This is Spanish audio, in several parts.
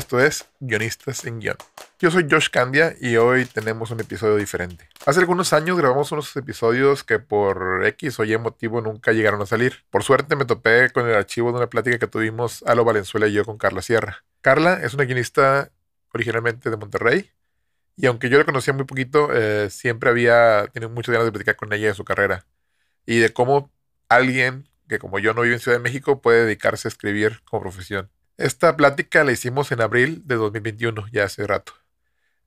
Esto es Guionistas en Guión. Yo soy Josh Candia y hoy tenemos un episodio diferente. Hace algunos años grabamos unos episodios que por X o Y motivo nunca llegaron a salir. Por suerte me topé con el archivo de una plática que tuvimos Alo Valenzuela y yo con Carla Sierra. Carla es una guionista originalmente de Monterrey y aunque yo la conocía muy poquito, eh, siempre había tenido muchas ganas de platicar con ella de su carrera y de cómo alguien que como yo no vive en Ciudad de México puede dedicarse a escribir como profesión. Esta plática la hicimos en abril de 2021, ya hace rato.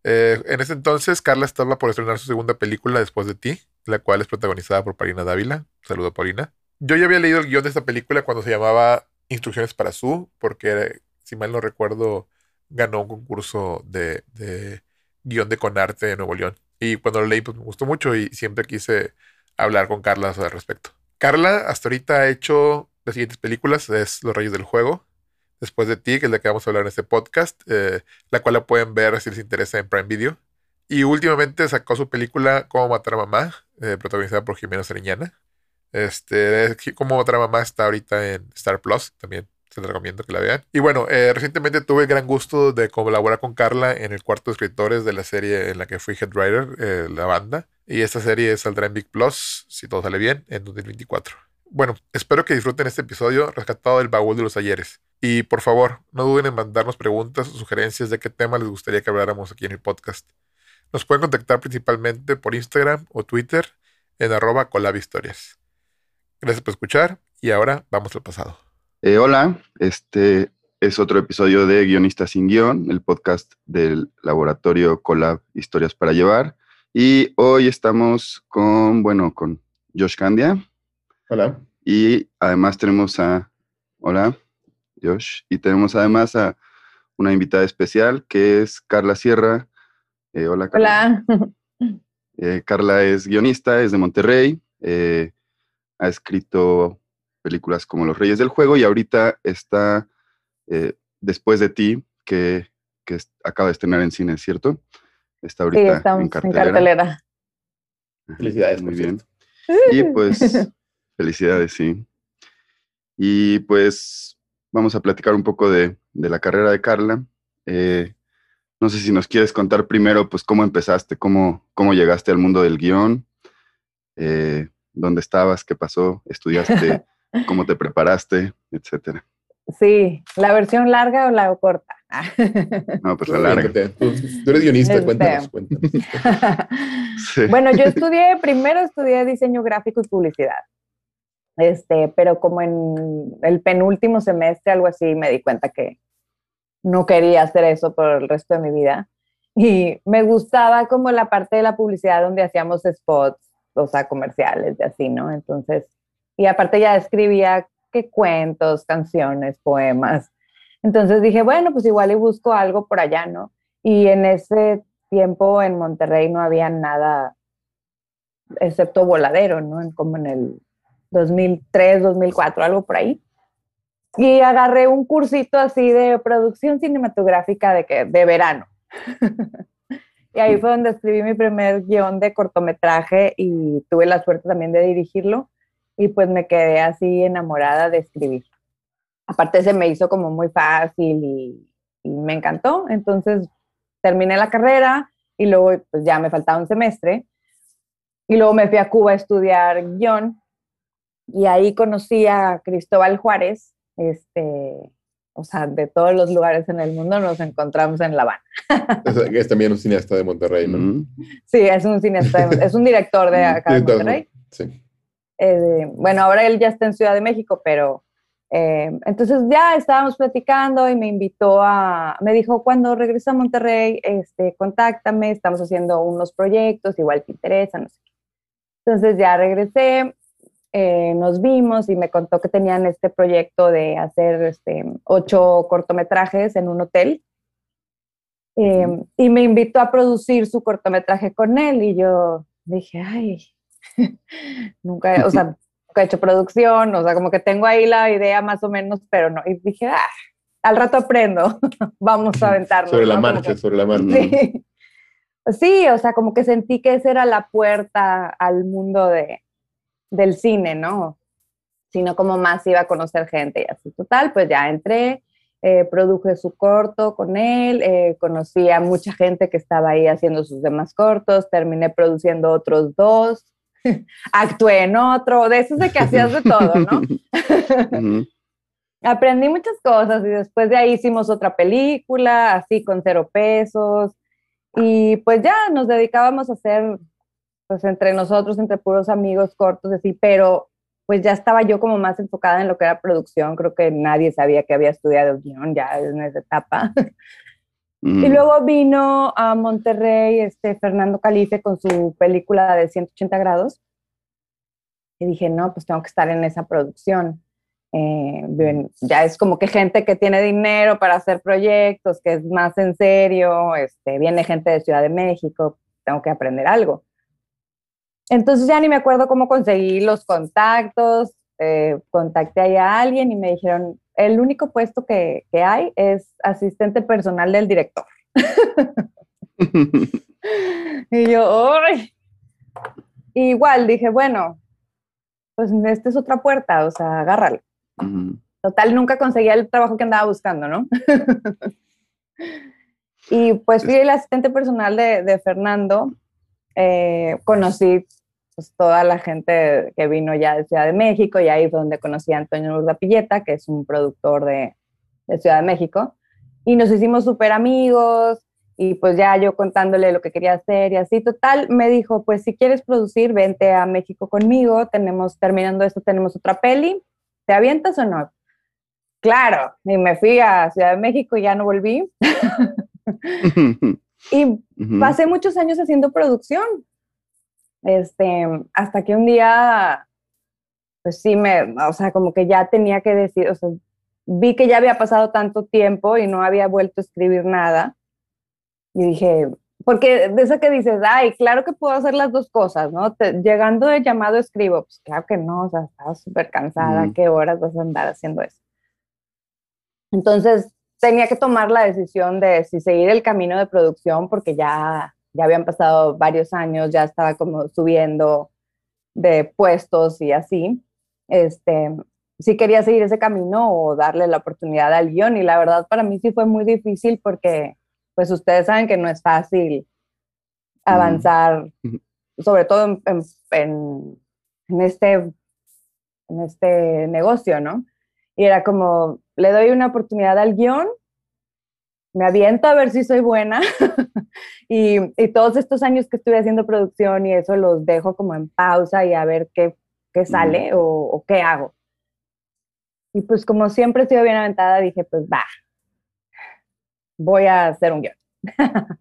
Eh, en ese entonces, Carla estaba por estrenar su segunda película Después de ti, la cual es protagonizada por Paulina Dávila. Saludo, Paulina. Yo ya había leído el guion de esta película cuando se llamaba Instrucciones para Su, porque, si mal no recuerdo, ganó un concurso de, de guion de Conarte de Nuevo León. Y cuando lo leí, pues me gustó mucho y siempre quise hablar con Carla al respecto. Carla hasta ahorita ha hecho las siguientes películas, es Los Reyes del Juego, Después de ti, que es la que vamos a hablar en este podcast, eh, la cual la pueden ver si les interesa en Prime Video. Y últimamente sacó su película Cómo matar a mamá, eh, protagonizada por Jimena Sariñana. Este, Cómo matar a mamá está ahorita en Star Plus, también se les recomiendo que la vean. Y bueno, eh, recientemente tuve el gran gusto de colaborar con Carla en el cuarto de escritores de la serie en la que fui head writer, la banda. Y esta serie saldrá en Big Plus, si todo sale bien, en 2024. Bueno, espero que disfruten este episodio rescatado del baúl de los ayeres. Y por favor, no duden en mandarnos preguntas o sugerencias de qué tema les gustaría que habláramos aquí en el podcast. Nos pueden contactar principalmente por Instagram o Twitter en arroba colabhistorias. Gracias por escuchar y ahora vamos al pasado. Eh, hola, este es otro episodio de Guionistas sin Guión, el podcast del laboratorio Colab Historias para Llevar. Y hoy estamos con, bueno, con Josh Candia. Hola. Y además tenemos a, hola, Josh. Y tenemos además a una invitada especial que es Carla Sierra. Eh, hola, Carla. Hola. Eh, Carla es guionista, es de Monterrey. Eh, ha escrito películas como Los Reyes del Juego y ahorita está Después de ti, que, que, acaba de estrenar en cine, ¿cierto? Está ahorita en cartelera. en cartelera. Felicidades. Muy bien. Y pues Felicidades, sí. Y pues vamos a platicar un poco de, la carrera de Carla. Eh, no sé si nos quieres contar primero, pues, cómo empezaste, cómo, cómo llegaste al mundo del guion, eh, dónde estabas, qué pasó, estudiaste, cómo te preparaste, etcétera. Sí, ¿la versión larga o la corta? no, pues la larga. Tú, eres guionista, este, cuéntanos, cuéntanos. Bueno, yo estudié, primero estudié diseño gráfico y publicidad. Este, pero como en el penúltimo semestre, algo así, me di cuenta que no quería hacer eso por el resto de mi vida. Y me gustaba como la parte de la publicidad donde hacíamos spots, o sea, comerciales de así, ¿no? Entonces, y aparte ya escribía que cuentos, canciones, poemas. Entonces dije, bueno, pues igual y busco algo por allá, ¿no? Y en ese tiempo en Monterrey no había nada excepto voladero, ¿no? Como en el 2003, 2004, algo por ahí. Y agarré un cursito así de producción cinematográfica de, que, de verano. y ahí fue donde escribí mi primer guion de cortometraje y tuve la suerte también de dirigirlo. Y pues me quedé así enamorada de escribir. Aparte se me hizo como muy fácil y, y me encantó. Entonces terminé la carrera y luego pues ya me faltaba un semestre. Y luego me fui a Cuba a estudiar guion y ahí conocí a Cristóbal Juárez, este, o sea, de todos los lugares en el mundo nos encontramos en La Habana. es, también un cineasta de Monterrey, ¿no? Sí, es un cineasta, es un director de acá de Monterrey. Sí. Eh, bueno, ahora él ya está en Ciudad de México, pero eh, entonces ya estábamos platicando y me invitó a, me dijo, cuando regresa a Monterrey, este, contáctame, estamos haciendo unos proyectos, igual te interesa, no sé qué. Entonces ya regresé, eh, nos vimos y me contó que tenían este proyecto de hacer este, ocho cortometrajes en un hotel. Em, y me invitó a producir su cortometraje con él y yo dije, ay, nunca, o sea, nunca he hecho producción, o sea, como que tengo ahí la idea más o menos, pero no. Y dije, ah, al rato aprendo, vamos a aventarnos. Sobre la marcha, sobre la marcha. Sí. sí, o sea, como que sentí que esa era la puerta al mundo de, del cine, ¿no? Sino como más iba a conocer gente y así. Total, pues ya entré, eh, produje su corto con él, eh, conocí a mucha gente que estaba ahí haciendo sus demás cortos, terminé produciendo otros dos, actué en otro, de esos de que hacías de todo, ¿no? Aprendí muchas cosas y después de ahí hicimos otra película, así con cero pesos, y pues ya nos dedicábamos a hacer pues entre nosotros, entre puros amigos cortos, así, pero pues ya estaba yo como más enfocada en lo que era producción, creo que nadie sabía que había estudiado guion ya en esa etapa. Y luego vino a Monterrey este Fernando Calife con su película de 180 grados. Y dije, no, pues tengo que estar en esa producción. Eh, ya es como que gente que tiene dinero para hacer proyectos, que es más en serio, este, viene gente de Ciudad de México, tengo que aprender algo. Entonces ya ni me acuerdo cómo conseguí los contactos, eh, contacté ahí a alguien y me dijeron, el único puesto que, que hay es asistente personal del director. y yo, ¡ay! Igual dije, bueno, pues esta es otra puerta, o sea, agárralo. Total, nunca conseguía el trabajo que andaba buscando, ¿no? y pues fui el asistente personal de, de Fernando eh, conocí pues, toda la gente que vino ya de Ciudad de México y ahí fue donde conocí a Antonio Urdapilleta, que es un productor de, de Ciudad de México. Y nos hicimos súper amigos y pues ya yo contándole lo que quería hacer y así, total, me dijo, pues si quieres producir, vente a México conmigo, tenemos, terminando esto, tenemos otra peli, ¿te avientas o no? Claro, y me fui a Ciudad de México y ya no volví. Y pasé muchos años haciendo producción. Este, hasta que un día, pues sí, me, o sea, como que ya tenía que decir, o sea, vi que ya había pasado tanto tiempo y no había vuelto a escribir nada. Y dije, porque de eso que dices, ay, claro que puedo hacer las dos cosas, ¿no? llegando de llamado escribo, pues claro que no, o sea, estaba súper cansada, ¿qué horas vas a andar haciendo eso? Entonces, tenía que tomar la decisión de si seguir el camino de producción porque ya, ya habían pasado varios años, ya estaba como subiendo de puestos y así. Este, si quería seguir ese camino o darle la oportunidad al guion y la verdad para mí sí fue muy difícil porque pues ustedes saben que no es fácil avanzar, sobre todo en, en, este, en este negocio, ¿no? Y era como, le doy una oportunidad al guion, me aviento a ver si soy buena y, todos estos años que estuve haciendo producción y eso los dejo como en pausa y a ver qué, qué sale o, qué hago. Y pues como siempre sido bien aventada, dije, pues va, voy a hacer un guion.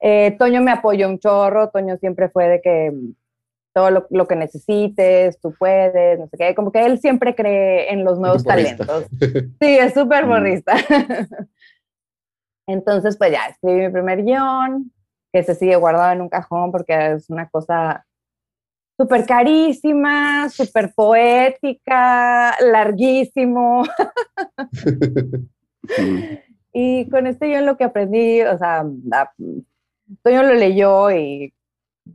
Eh, Toño me apoyó un chorro, Toño siempre fue de que todo lo, que necesites, tú puedes, no sé qué, como que él siempre cree en los nuevos talentos. Sí, es súper mm. borrista. Entonces, pues ya, escribí mi primer guion, que se sigue guardado en un cajón porque es una cosa súper carísima, súper poética, larguísimo. y con este guion lo que aprendí, o sea, Toño lo leyó y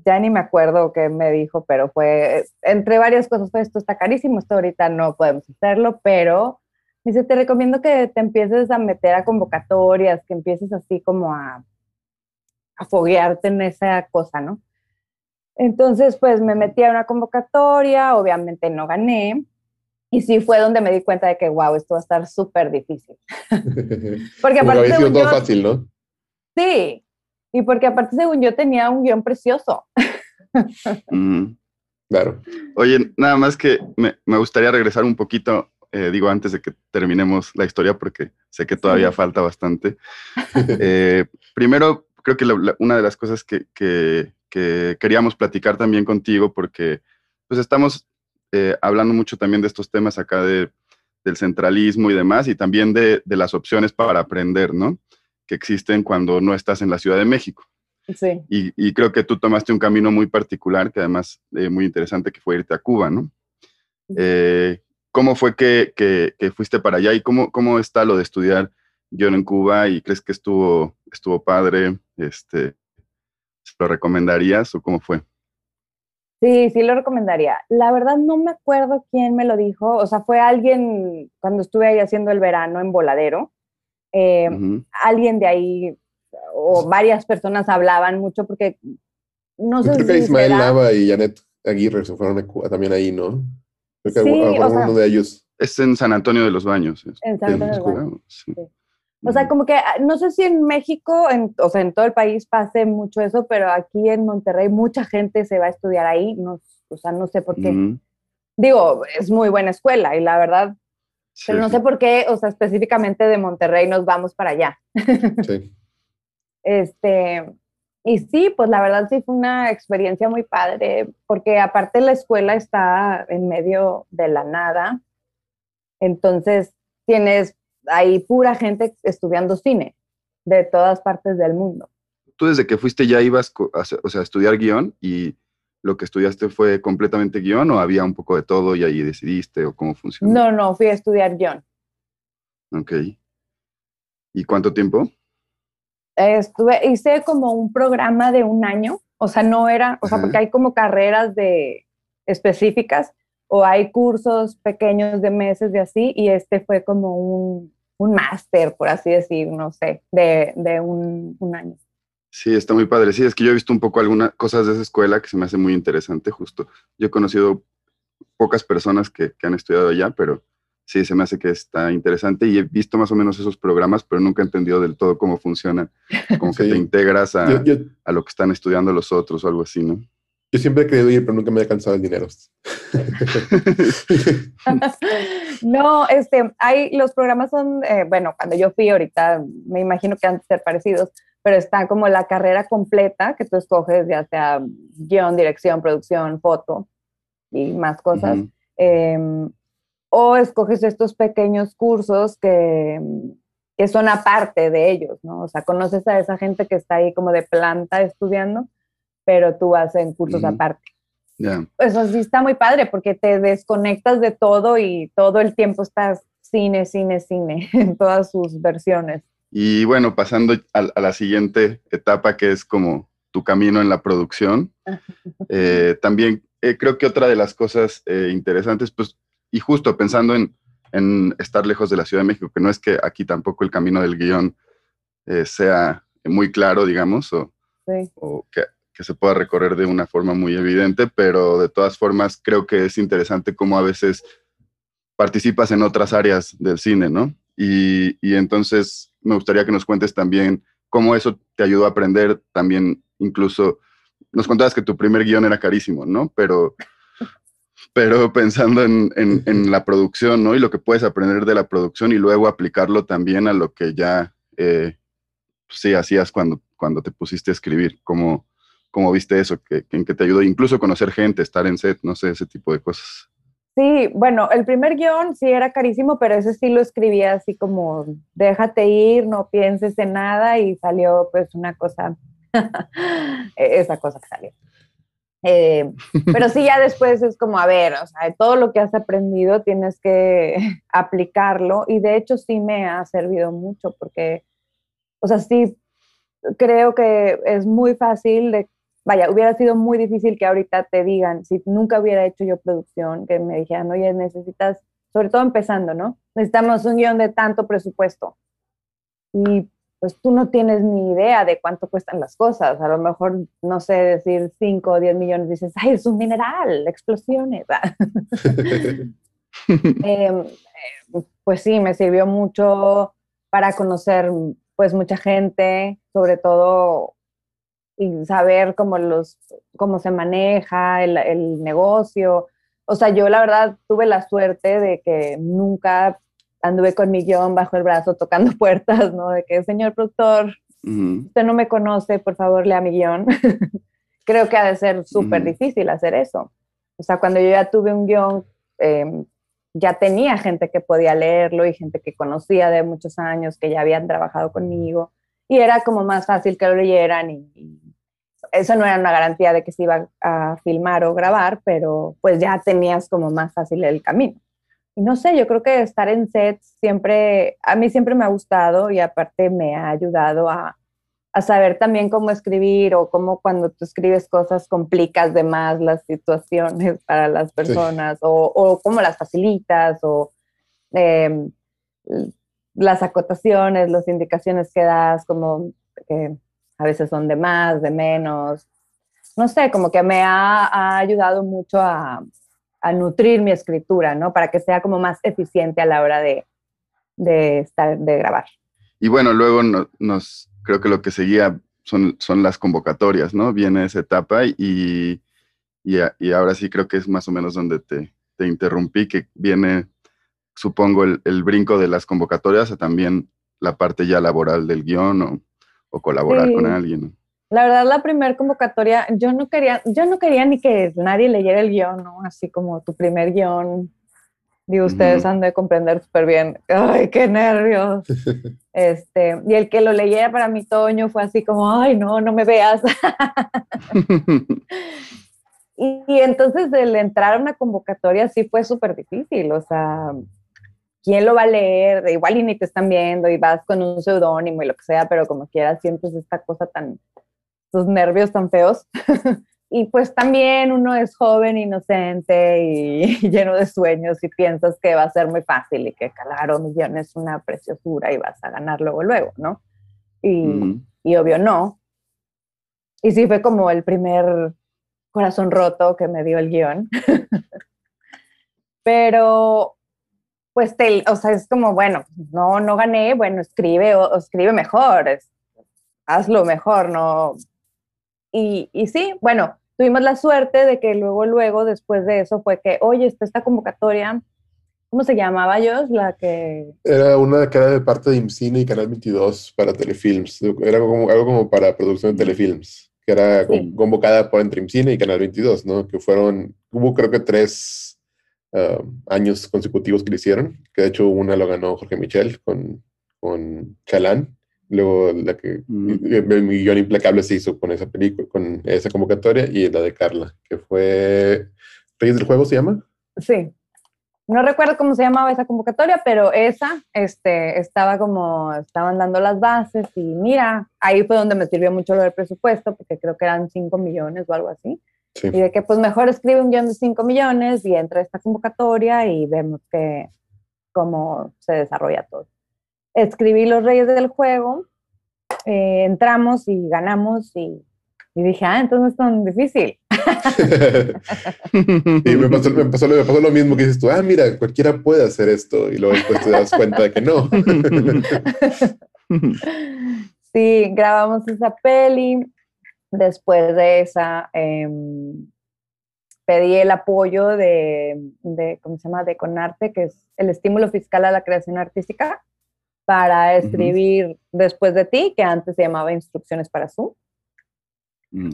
ya ni me acuerdo qué me dijo, pero fue, entre varias cosas, fue esto está carísimo, esto ahorita no podemos hacerlo, pero dice, te recomiendo que te empieces a meter a convocatorias, que empieces así como a, a foguearte en esa cosa, ¿no? Entonces, pues me metí a una convocatoria, obviamente no gané, y sí fue donde me di cuenta de que, wow, esto va a estar súper difícil. porque aparte... Sido todo fácil, ¿no? Sí, y porque aparte, según yo, tenía un guion precioso. claro. Oye, nada más que me, gustaría regresar un poquito, eh, digo, antes de que terminemos la historia, porque sé que todavía falta bastante. Eh, primero, creo que una de las cosas que, queríamos platicar también contigo, porque pues estamos eh, hablando mucho también de estos temas acá de, del centralismo y demás, y también de, de, las opciones para aprender, ¿no? Que existen cuando no estás en la Ciudad de México. Sí. Y, y creo que tú tomaste un camino muy particular, que además eh, muy interesante, que fue irte a Cuba, ¿no? Eh, ¿Cómo fue que, que, que, fuiste para allá y cómo, cómo está lo de estudiar guion en Cuba y crees que estuvo, estuvo padre? Este, ¿Lo recomendarías o cómo fue? Sí, sí lo recomendaría. La verdad no me acuerdo quién me lo dijo, o sea, fue alguien cuando estuve ahí haciendo el verano en Voladero, eh, uh -huh. alguien de ahí o varias personas hablaban mucho porque no Yo sé creo que si Ismael será- Nava y Janet Aguirre se fueron a Cuba también ahí, ¿no? Creo que Sí, a mejor o sea- uno de ellos. Es en San Antonio de los Baños. es- En San Antonio de los Baños. sí. O sea, como que ah, no sé si en México, en, o sea, en todo el país pase mucho eso, pero aquí en Monterrey mucha gente se va a estudiar ahí, no, o sea, no sé por qué. Ujú, Digo, es muy buena escuela y la verdad, sí, pero no sé por qué, o sea, específicamente de Monterrey nos vamos para allá. Sí. Este, y sí, pues la verdad sí fue una experiencia muy padre, porque aparte la escuela está en medio de la nada, entonces tienes ahí pura gente estudiando cine de todas partes del mundo. Tú desde que fuiste ya ibas a, o sea, a estudiar guion y lo que estudiaste fue completamente guion o había un poco de todo y ahí decidiste o cómo funciona. No, no, fui a estudiar guion. Ok. ¿Y cuánto tiempo? Estuve, hice como un programa de un año, o sea, no era, o sea, Ajá. porque hay como carreras de específicas o hay cursos pequeños de meses de así, y este fue como un, un máster, por así decir, no sé, de, de un, un año. Sí, está muy padre. Sí, es que yo he visto un poco algunas cosas de esa escuela que se me hace muy interesante, justo. Yo he conocido pocas personas que, que han estudiado allá, pero sí, se me hace que está interesante y he visto más o menos esos programas, pero nunca he entendido del todo cómo funcionan. Como que Sí. te integras a, Yo, yo, a lo que están estudiando los otros o algo así, ¿no? yo siempre he querido ir, pero nunca me ha alcanzado el dinero. no, este, hay, los programas son, eh, bueno, cuando yo fui ahorita, me imagino que han de ser parecidos, pero está como la carrera completa que tú escoges, ya sea guion, dirección, producción, foto y más cosas. Ujú. Eh, o escoges estos pequeños cursos que, que son aparte de ellos, ¿no? O sea, conoces a esa gente que está ahí como de planta estudiando, pero tú vas en cursos Ujú. aparte. Ya. Eso sí está muy padre porque te desconectas de todo y todo el tiempo estás cine, cine, cine, en todas sus versiones. Y bueno, pasando a, a la siguiente etapa que es como tu camino en la producción, eh, también eh, creo que otra de las cosas eh, interesantes, pues, y justo pensando en, en estar lejos de la Ciudad de México, que no es que aquí tampoco el camino del guion eh, sea muy claro, digamos, o, Sí. o que, que se pueda recorrer de una forma muy evidente, pero de todas formas creo que es interesante cómo a veces participas en otras áreas del cine, ¿no? Y, y entonces me gustaría que nos cuentes también cómo eso te ayudó a aprender también, incluso, nos contabas que tu primer guion era carísimo, ¿no? Pero, pero pensando en, en- la producción, ¿no? Y lo que puedes aprender de la producción y luego aplicarlo también a lo que ya, eh, sí, hacías cuando, cuando te pusiste a escribir, ¿cómo, cómo viste eso? ¿Qué, ¿En qué te ayudó? Incluso conocer gente, estar en set, no sé, ese tipo de cosas. Sí, bueno, el primer guion sí era carísimo, pero ese sí lo escribía así como, déjate ir, no pienses en nada y salió pues una cosa, esa cosa que salió. Eh, pero sí, ya después es como, a ver, o sea, todo lo que has aprendido tienes que aplicarlo y de hecho sí me ha servido mucho porque, o sea, sí creo que es muy fácil de vaya, hubiera sido muy difícil que ahorita te digan, si nunca hubiera hecho yo producción, que me dijeran, oye, necesitas, sobre todo empezando, ¿no? Necesitamos un guion de tanto presupuesto. Y pues tú no tienes ni idea de cuánto cuestan las cosas. A lo mejor, no sé, decir 5 o 10 millones, dices, ay, es un mineral, explosiones. Eh, eh, pues sí, me sirvió mucho para conocer pues mucha gente, sobre todo y saber cómo los cómo se maneja el, el, negocio. O sea, yo la verdad tuve la suerte de que nunca anduve con mi guion bajo el brazo tocando puertas, ¿no? De que, señor productor, uh -huh. usted no me conoce, por favor, lea mi guion. Creo que ha de ser súper uh -huh. difícil hacer eso. O sea, cuando yo ya tuve un guion, em, ya tenía gente que podía leerlo y gente que conocía de muchos años, que ya habían trabajado conmigo, y era como más fácil que lo leyeran y, y eso no era una garantía de que se iba a filmar o grabar, pero pues ya tenías como más fácil el camino. Y no sé, yo creo que estar en sets siempre, a mí siempre me ha gustado y aparte me ha ayudado a, a saber también cómo escribir o cómo cuando tú escribes cosas complicas de más las situaciones para las personas o, o, cómo las facilitas o eh, las acotaciones, las indicaciones que das, como eh, a veces son de más, de menos. No sé, como que me ha, ha ayudado mucho a, a, nutrir mi escritura, ¿no? Para que sea como más eficiente a la hora de, de, estar, de grabar. Y bueno, luego no, nos creo que lo que seguía son, son las convocatorias, ¿no? Viene esa etapa y, y, y, ahora sí creo que es más o menos donde te, te interrumpí, que viene, supongo, el, el, brinco de las convocatorias a también la parte ya laboral del guion o, o colaborar sí. con alguien. La verdad, la primera convocatoria, yo no quería, yo no quería ni que nadie leyera el guion, ¿no? Así como tu primer guion, Digo, ustedes uh -huh. han de comprender súper bien. ¡Ay, qué nervios! este, y el que lo leyera para mi Toño fue así como, ¡ay, no, no me veas! y, y, entonces el entrar a una convocatoria sí fue súper difícil. O sea, ¿quién lo va a leer? Igual y ni te están viendo y vas con un seudónimo y lo que sea, pero como quieras sientes esta cosa tan, estos nervios tan feos. y pues también uno es joven, inocente y lleno de sueños y piensas que va a ser muy fácil y que claro, millón es una preciosura y vas a ganar luego, luego, ¿no? Y, mm. y obvio no. Y sí fue como el primer corazón roto que me dio el guion. Pero, pues, te, o sea, es como, bueno, no, no gané, bueno, escribe o, o escribe mejor, es, hazlo mejor, ¿no? Y, y sí, bueno, tuvimos la suerte de que luego, luego, después de eso, fue que, oye, está esta convocatoria, ¿cómo se llamaba, Josh? La que... Era una que era de parte de IMCINE y Canal 22 para Telefilms. Era como, algo como para producción de Telefilms, que era sí. convocada por entre IMCINE y Canal 22, ¿no? Que fueron, hubo creo que tres uh, años consecutivos que lo hicieron, que de hecho una lo ganó Jorge Michel con, con Chalán Luego la que mm. mi guion implacable se hizo con esa película, con esa convocatoria y la de Carla, que fue Reyes del Juego se llama. Sí. No recuerdo cómo se llamaba esa convocatoria, pero esa este, estaba como, estaban dando las bases y mira, ahí fue donde me sirvió mucho lo del presupuesto, porque creo que eran 5 millones o algo así. Sí. Y de que pues mejor escribe un guion de 5 millones y entra esta convocatoria y vemos que cómo se desarrolla todo escribí Los Reyes del Juego, eh, entramos y ganamos y, y, dije, ah, entonces no es tan difícil. y me pasó, me, pasó, me pasó, lo mismo que dices tú, ah, mira, cualquiera puede hacer esto y luego después te das cuenta de que no. sí, grabamos esa peli. Después de esa, eh, pedí el apoyo de, de, ¿cómo se llama?, de Conarte, que es el estímulo fiscal a la creación artística para escribir uh -huh. después de ti, que antes se llamaba Instrucciones para Zoom.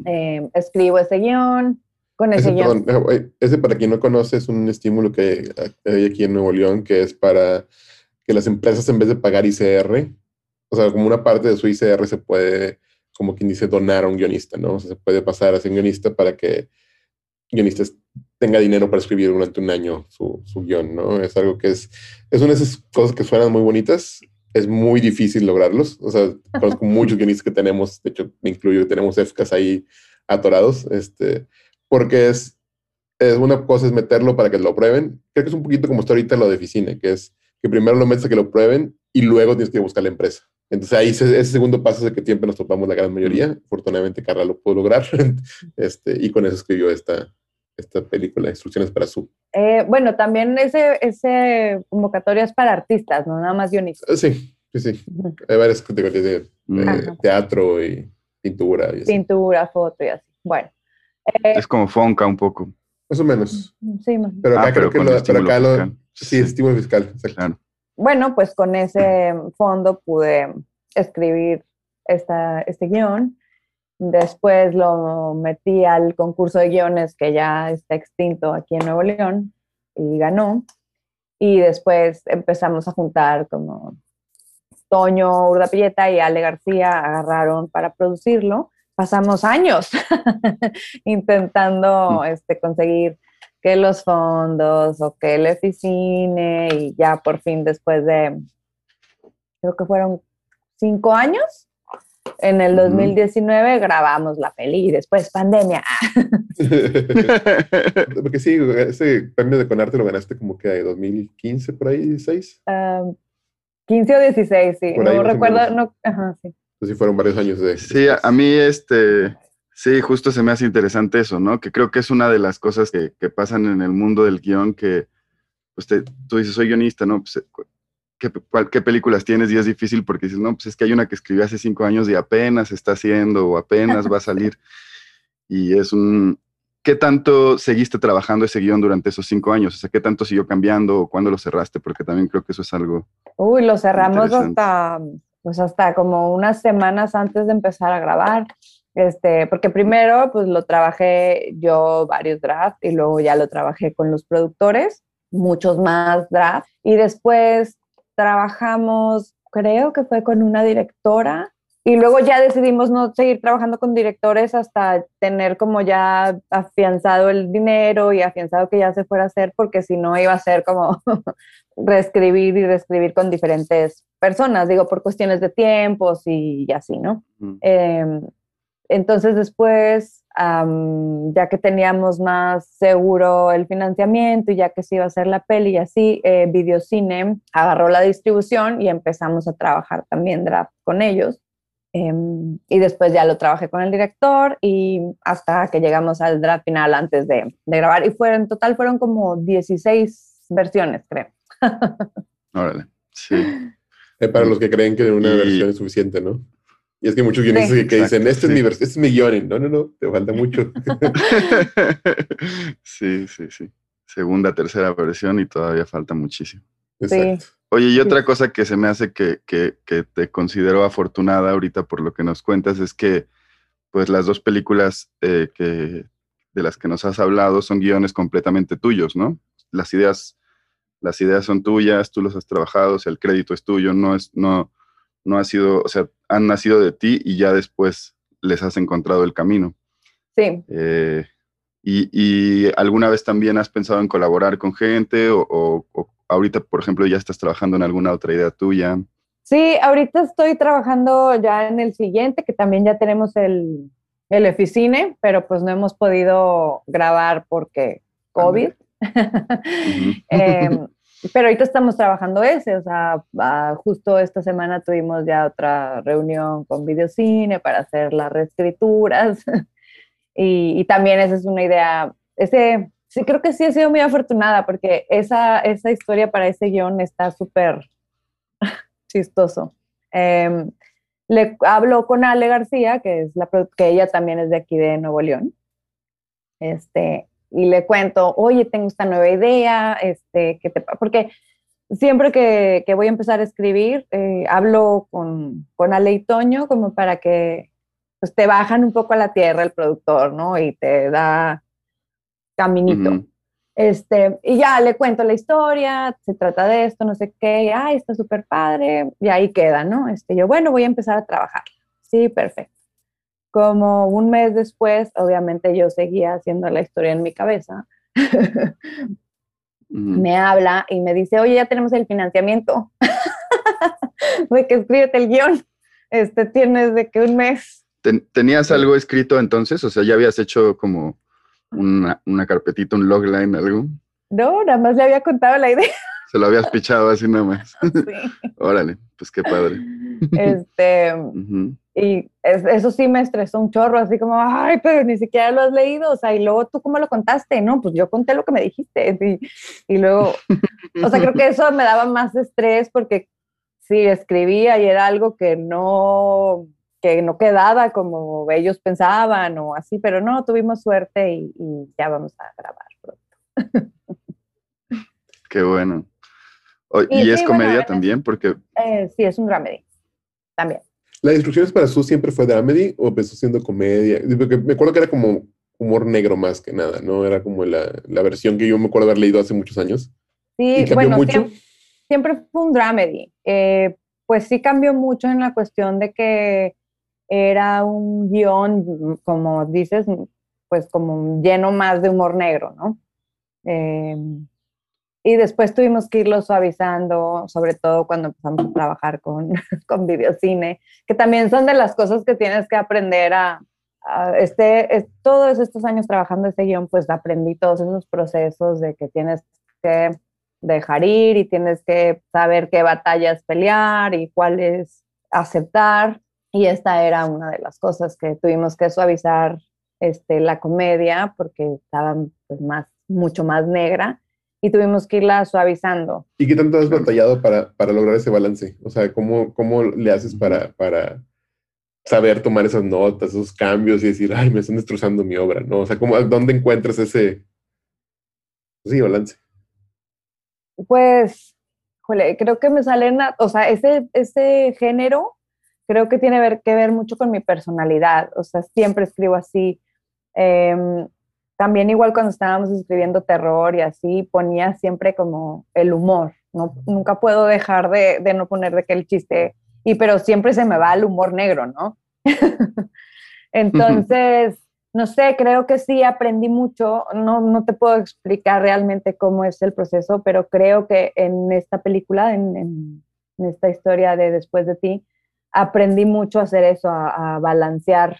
Eh, escribo ese guion. Con ese, ese guion. Perdón, ese, para quien no conoce, es un estímulo que hay aquí en Nuevo León, que es para que las empresas, en vez de pagar ICR, o sea, como una parte de su ICR se puede, como quien dice, donar a un guionista, ¿no? O sea, se puede pasar a ser guionista para que guionistas tenga dinero para escribir durante un año su, su guion, ¿no? Es algo que es, es una de esas cosas que suenan muy bonitas, es muy difícil lograrlos. O sea, conozco muchos guionistas que tenemos, de hecho, me incluyo, tenemos FKs ahí atorados, este, porque es, es una cosa es meterlo para que lo prueben. Creo que es un poquito como está ahorita lo de Ficine, que es que primero lo metes a que lo prueben y luego tienes que buscar la empresa. Entonces ahí ese, ese segundo paso es el que siempre nos topamos la gran mayoría. Afortunadamente Carla lo pudo lograr este, y con eso escribió esta, esta película, Instrucciones para su. Eh, bueno, también ese, ese convocatoria es para artistas, no nada más guionistas. Sí, sí, sí. -huh. Hay varias categorías de, de teatro y pintura. Y pintura, foto y así. Bueno. Eh, es como Fonca un poco. Más o menos. Sí, más Pero acá ah, creo pero que lo, pero acá lo, sí, estímulo fiscal. Claro. Bueno, pues con ese fondo pude escribir esta, este guion Después lo metí al concurso de guiones que ya está extinto aquí en Nuevo León y ganó. Y después empezamos a juntar como Toño Urdapilleta y Ale García agarraron para producirlo. Pasamos años intentando este, conseguir que los fondos o que el Eficine y ya por fin después de, creo que fueron cinco años, en el 2019 grabamos la peli y después pandemia. Porque sí, ese premio de Conarte lo ganaste como que de 2015 por ahí, 16. 15 o 16, sí. no recuerdo, no, ajá, sí. Pues sí, fueron varios años de... Sí, a, mí este, sí, justo se me hace interesante eso, ¿no? Que creo que es una de las cosas que, que pasan en el mundo del guion que, pues tú dices, soy guionista, ¿no? Pues, ¿qué, ¿qué, películas tienes? Y es difícil porque dices, no, pues es que hay una que escribí hace cinco años y apenas está haciendo o apenas va a salir. y es un, ¿qué tanto seguiste trabajando ese guion durante esos cinco años? O sea, ¿qué tanto siguió cambiando o cuándo lo cerraste? Porque también creo que eso es algo. Uy, lo cerramos hasta, pues hasta como unas semanas antes de empezar a grabar. Este, porque primero, pues lo trabajé yo varios drafts y luego ya lo trabajé con los productores, muchos más drafts. Y después trabajamos, creo que fue con una directora y luego ya decidimos no seguir trabajando con directores hasta tener como ya afianzado el dinero y afianzado que ya se fuera a hacer, porque si no iba a ser como reescribir y reescribir con diferentes personas, digo, por cuestiones de tiempos y, así, ¿no? Em, entonces después, ya que teníamos más seguro el financiamiento y ya que se iba a hacer la peli y así, eh, Videocine agarró la distribución y empezamos a trabajar también draft con ellos. Em, y después ya lo trabajé con el director y hasta que llegamos al draft final antes de, de grabar. Y fueron, en total fueron como 16 versiones, creo. Órale, sí. Eh, para los que creen que una versión es suficiente, ¿no? Y es que muchos guionistas que, dicen, este, es mi este es mi guion. No, no, no, te falta mucho. sí, sí, sí. Segunda, tercera versión y todavía falta muchísimo. Exacto. Oye, y otra cosa que se me hace que, que, te considero afortunada ahorita por lo que nos cuentas es que pues las dos películas eh, que, de las que nos has hablado son guiones completamente tuyos, ¿no? Las ideas, las ideas son tuyas, tú los has trabajado, o sea, el crédito es tuyo, no es, no, no ha sido, o sea, han nacido de ti y ya después les has encontrado el camino. Sí. Eh, y, y, alguna vez también has pensado en colaborar con gente o, o, ahorita, por ejemplo, ya estás trabajando en alguna otra idea tuya. Sí, ahorita estoy trabajando ya en el siguiente, que también ya tenemos el, el Eficine, pero pues no hemos podido grabar porque COVID. Em, pero ahorita estamos trabajando ese, o sea, justo esta semana tuvimos ya otra reunión con Videocine para hacer las reescrituras. y, también esa es una idea, ese Sí, creo que sí he sido muy afortunada porque esa, esa historia para ese guion está súper chistoso. Em, le hablo con Ale García, que es la que ella también es de aquí de Nuevo León. Este, y le cuento, oye, tengo esta nueva idea, este, que te, porque siempre que, que, voy a empezar a escribir, eh, hablo con, con Ale y Toño como para que pues, te bajan un poco a la tierra el productor, ¿no? Y te da caminito. Este, y ya le cuento la historia, se trata de esto, no sé qué, ay, está súper padre, y ahí queda, ¿no? Este, yo, bueno, voy a empezar a trabajar. Sí, perfecto. Como un mes después, obviamente yo seguía haciendo la historia en mi cabeza. Me habla y me dice, oye, ya tenemos el financiamiento. de que escríbete el guion. Este, tienes de que un mes. ¿Tenías algo escrito entonces? O sea, ya habías hecho como una, una carpetita, un logline, algo? No, nada más le había contado la idea. Se lo habías pichado así nada más. Sí. Órale, pues qué padre. Este, y eso sí me estresó un chorro, así como, ay, pero ni siquiera lo has leído, o sea, y luego tú cómo lo contaste, no, pues yo conté lo que me dijiste, y, y luego, o sea, creo que eso me daba más estrés porque sí, escribía y era algo que no, que no quedaba como ellos pensaban o así, pero no, tuvimos suerte y, ya vamos a grabar pronto. Qué bueno. ¿Y, es comedia también? porque... Eh, sí, es un dramedy, también. ¿La Instrucciones para Su siempre fue dramedy o empezó siendo comedia? Porque me acuerdo que era como humor negro más que nada, ¿no? Era como la, la versión que yo me acuerdo haber leído hace muchos años. Sí, bueno, Siempre, siempre, fue un dramedy. Eh, pues sí cambió mucho en la cuestión de que era un guion, como dices, pues como lleno más de humor negro, ¿no? Eh, y después tuvimos que irlo suavizando, sobre todo cuando empezamos a trabajar con, con videocine, que también son de las cosas que tienes que aprender a, este, todos estos años trabajando este guion, pues aprendí todos esos procesos de que tienes que dejar ir y tienes que saber qué batallas pelear y cuáles aceptar. Y esta era una de las cosas que tuvimos que suavizar este, la comedia porque estaba pues, más, mucho más negra y tuvimos que irla suavizando. ¿Y qué tanto has batallado para, para lograr ese balance? O sea, ¿cómo, cómo le haces para, para saber tomar esas notas, esos cambios y decir, ay, me están destrozando mi obra, ¿no? O sea, ¿cómo, ¿dónde encuentras ese sí, balance? Pues, creo que me salen, o sea, ese, ese género creo que tiene ver, que ver mucho con mi personalidad, o sea, siempre escribo así. Em, también igual cuando estábamos escribiendo terror y así, ponía siempre como el humor. No, nunca puedo dejar de, de no poner de que el chiste, y pero siempre se me va el humor negro, ¿no? Entonces, no sé, creo que sí aprendí mucho. No, no te puedo explicar realmente cómo es el proceso, pero creo que en esta película, en, en, esta historia de Después de ti, aprendí mucho a hacer eso, a, a balancear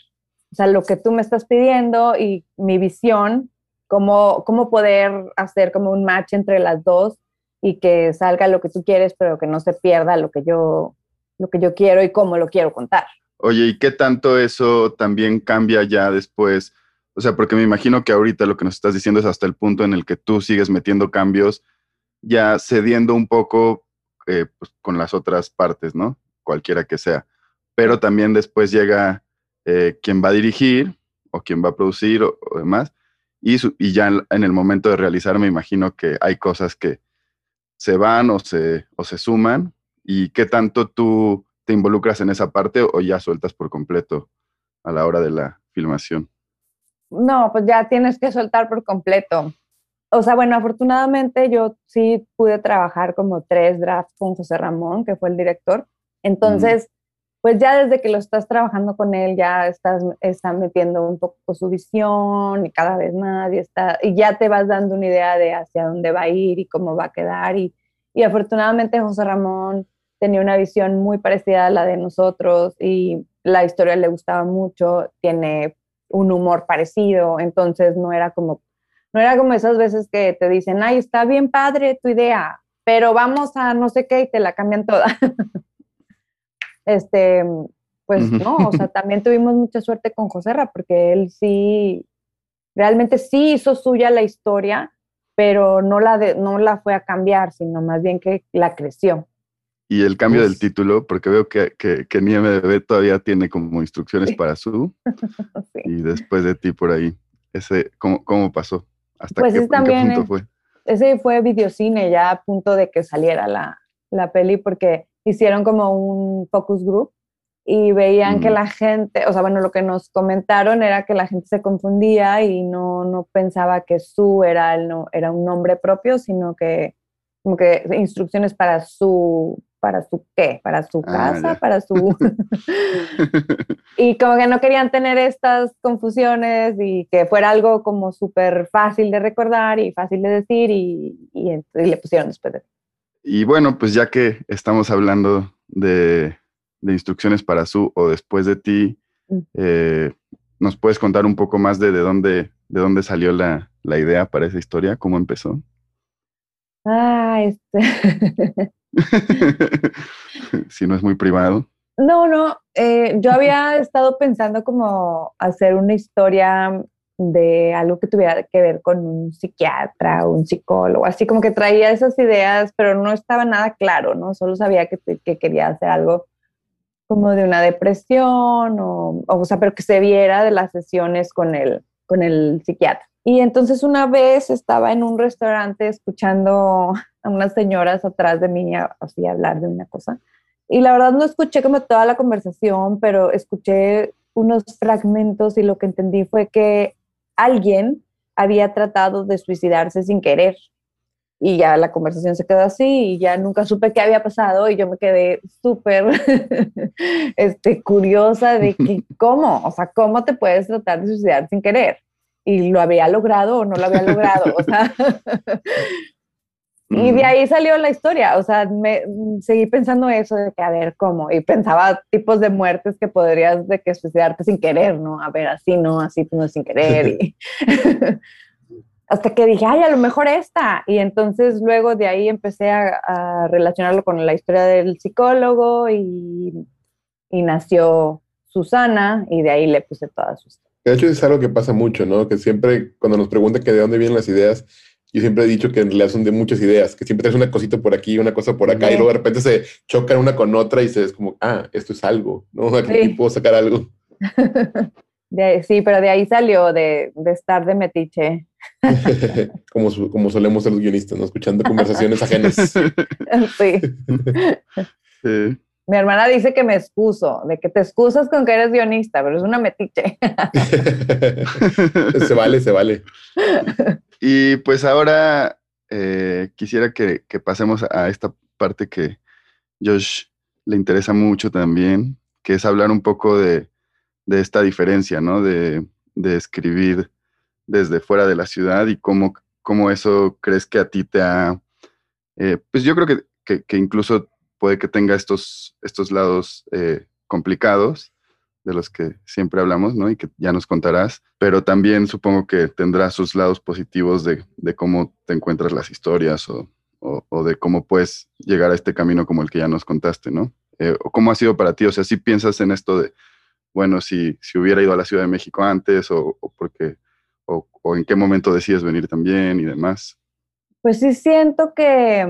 o sea, lo que tú me estás pidiendo y mi visión, cómo, cómo poder hacer como un match entre las dos y que salga lo que tú quieres, pero que no se pierda lo que yo, lo que yo quiero y cómo lo quiero contar. Oye, ¿y qué tanto eso también cambia ya después? O sea, porque me imagino que ahorita lo que nos estás diciendo es hasta el punto en el que tú sigues metiendo cambios, ya cediendo un poco eh, pues, con las otras partes, ¿no? Cualquiera que sea. Pero también después llega eh, quién va a dirigir o quién va a producir o, demás. Y, y ya en, el momento de realizar me imagino que hay cosas que se van o se, o se suman. ¿Y qué tanto tú te involucras en esa parte o ya sueltas por completo a la hora de la filmación? No, pues ya tienes que soltar por completo. O sea, bueno, afortunadamente yo sí pude trabajar como tres drafts con José Ramón, que fue el director. Entonces, pues ya desde que lo estás trabajando con él, ya estás está metiendo un poco su visión y cada vez más, y, está, y ya te vas dando una idea de hacia dónde va a ir y cómo va a quedar. Y, y afortunadamente José Ramón tenía una visión muy parecida a la de nosotros y la historia le gustaba mucho, tiene un humor parecido, entonces no era como, no era como esas veces que te dicen, ay, está bien padre tu idea, pero vamos a no sé qué y te la cambian toda. este, pues no, o sea, también tuvimos mucha suerte con José Ra, porque él sí, realmente sí hizo suya la historia, pero no la, de, no la fue a cambiar, sino más bien que la creció. Y el cambio del título, porque veo que, que, que MDB todavía tiene como instrucciones para su, y después de ti por ahí, ese, ¿cómo, cómo pasó? ¿Hasta pues qué, también, punto fue? Ese fue videocine ya a punto de que saliera la, la peli, porque hicieron como un focus group y veían que la gente, o sea, bueno, lo que nos comentaron era que la gente se confundía y no, no pensaba que su era, el no, era un nombre propio, sino que como que instrucciones para su, para su qué, para su ah, casa, para su... y como que no querían tener estas confusiones y que fuera algo como súper fácil de recordar y fácil de decir y, y, y le pusieron después de y bueno, pues ya que estamos hablando de, instrucciones para su o después de ti, mm. eh, ¿nos puedes contar un poco más de, de dónde, de dónde salió la, idea para esa historia? ¿Cómo empezó? Ah, este. si no es muy privado. No, no. Eh, yo había estado pensando como hacer una historia de algo que tuviera que ver con un psiquiatra un psicólogo, así como que traía esas ideas, pero no estaba nada claro, ¿no? Solo sabía que, que quería hacer algo como de una depresión o, o, sea, pero que se viera de las sesiones con el, con el psiquiatra. Y entonces una vez estaba en un restaurante escuchando a unas señoras atrás de mí así hablar de una cosa y la verdad no escuché como toda la conversación, pero escuché unos fragmentos y lo que entendí fue que alguien había tratado de suicidarse sin querer. Y ya la conversación se quedó así y ya nunca supe qué había pasado y yo me quedé súper este, curiosa de que cómo, o sea, cómo te puedes tratar de suicidar sin querer. Y lo había logrado o no lo había logrado. O sea, y de ahí salió la historia, o sea, me, seguí pensando eso de que, a ver, ¿cómo? Y pensaba tipos de muertes que podrías de que suicidarte sin querer, ¿no? A ver, así no, así no sin querer. hasta que dije, ay, a lo mejor esta. Y entonces luego de ahí empecé a, relacionarlo con la historia del psicólogo y, y, nació Susana y de ahí le puse todas sus... De hecho es algo que pasa mucho, ¿no? Que siempre cuando nos preguntan que de dónde vienen las ideas, yo siempre he dicho que en realidad son de muchas ideas, que siempre traes una cosita por aquí, una cosa por acá, y luego de repente se chocan una con otra y se es como, ah, esto es algo, ¿no? Aquí puedo sacar algo. sí, pero de ahí salió de, de estar de metiche. como, como solemos ser los guionistas, ¿no? Escuchando conversaciones ajenas. sí. sí. Mi hermana dice que me excuso, de que te excusas con que eres guionista, pero es una metiche. se vale, se vale. Y pues ahora eh, quisiera que, pasemos a esta parte que Josh le interesa mucho también, que es hablar un poco de, esta diferencia, ¿no? De, escribir desde fuera de la ciudad y cómo, cómo eso crees que a ti te ha... Eh, pues yo creo que, que incluso puede que tenga estos, estos lados eh, complicados de los que siempre hablamos, ¿no? Y que ya nos contarás, pero también supongo que tendrá sus lados positivos de, cómo te encuentras las historias o, de cómo puedes llegar a este camino como el que ya nos contaste, ¿no? Eh, o cómo ha sido para ti, o sea, si piensas en esto de, bueno, si, si hubiera ido a la Ciudad de México antes o, porque, o, o en qué momento decides venir también y demás. Pues sí siento que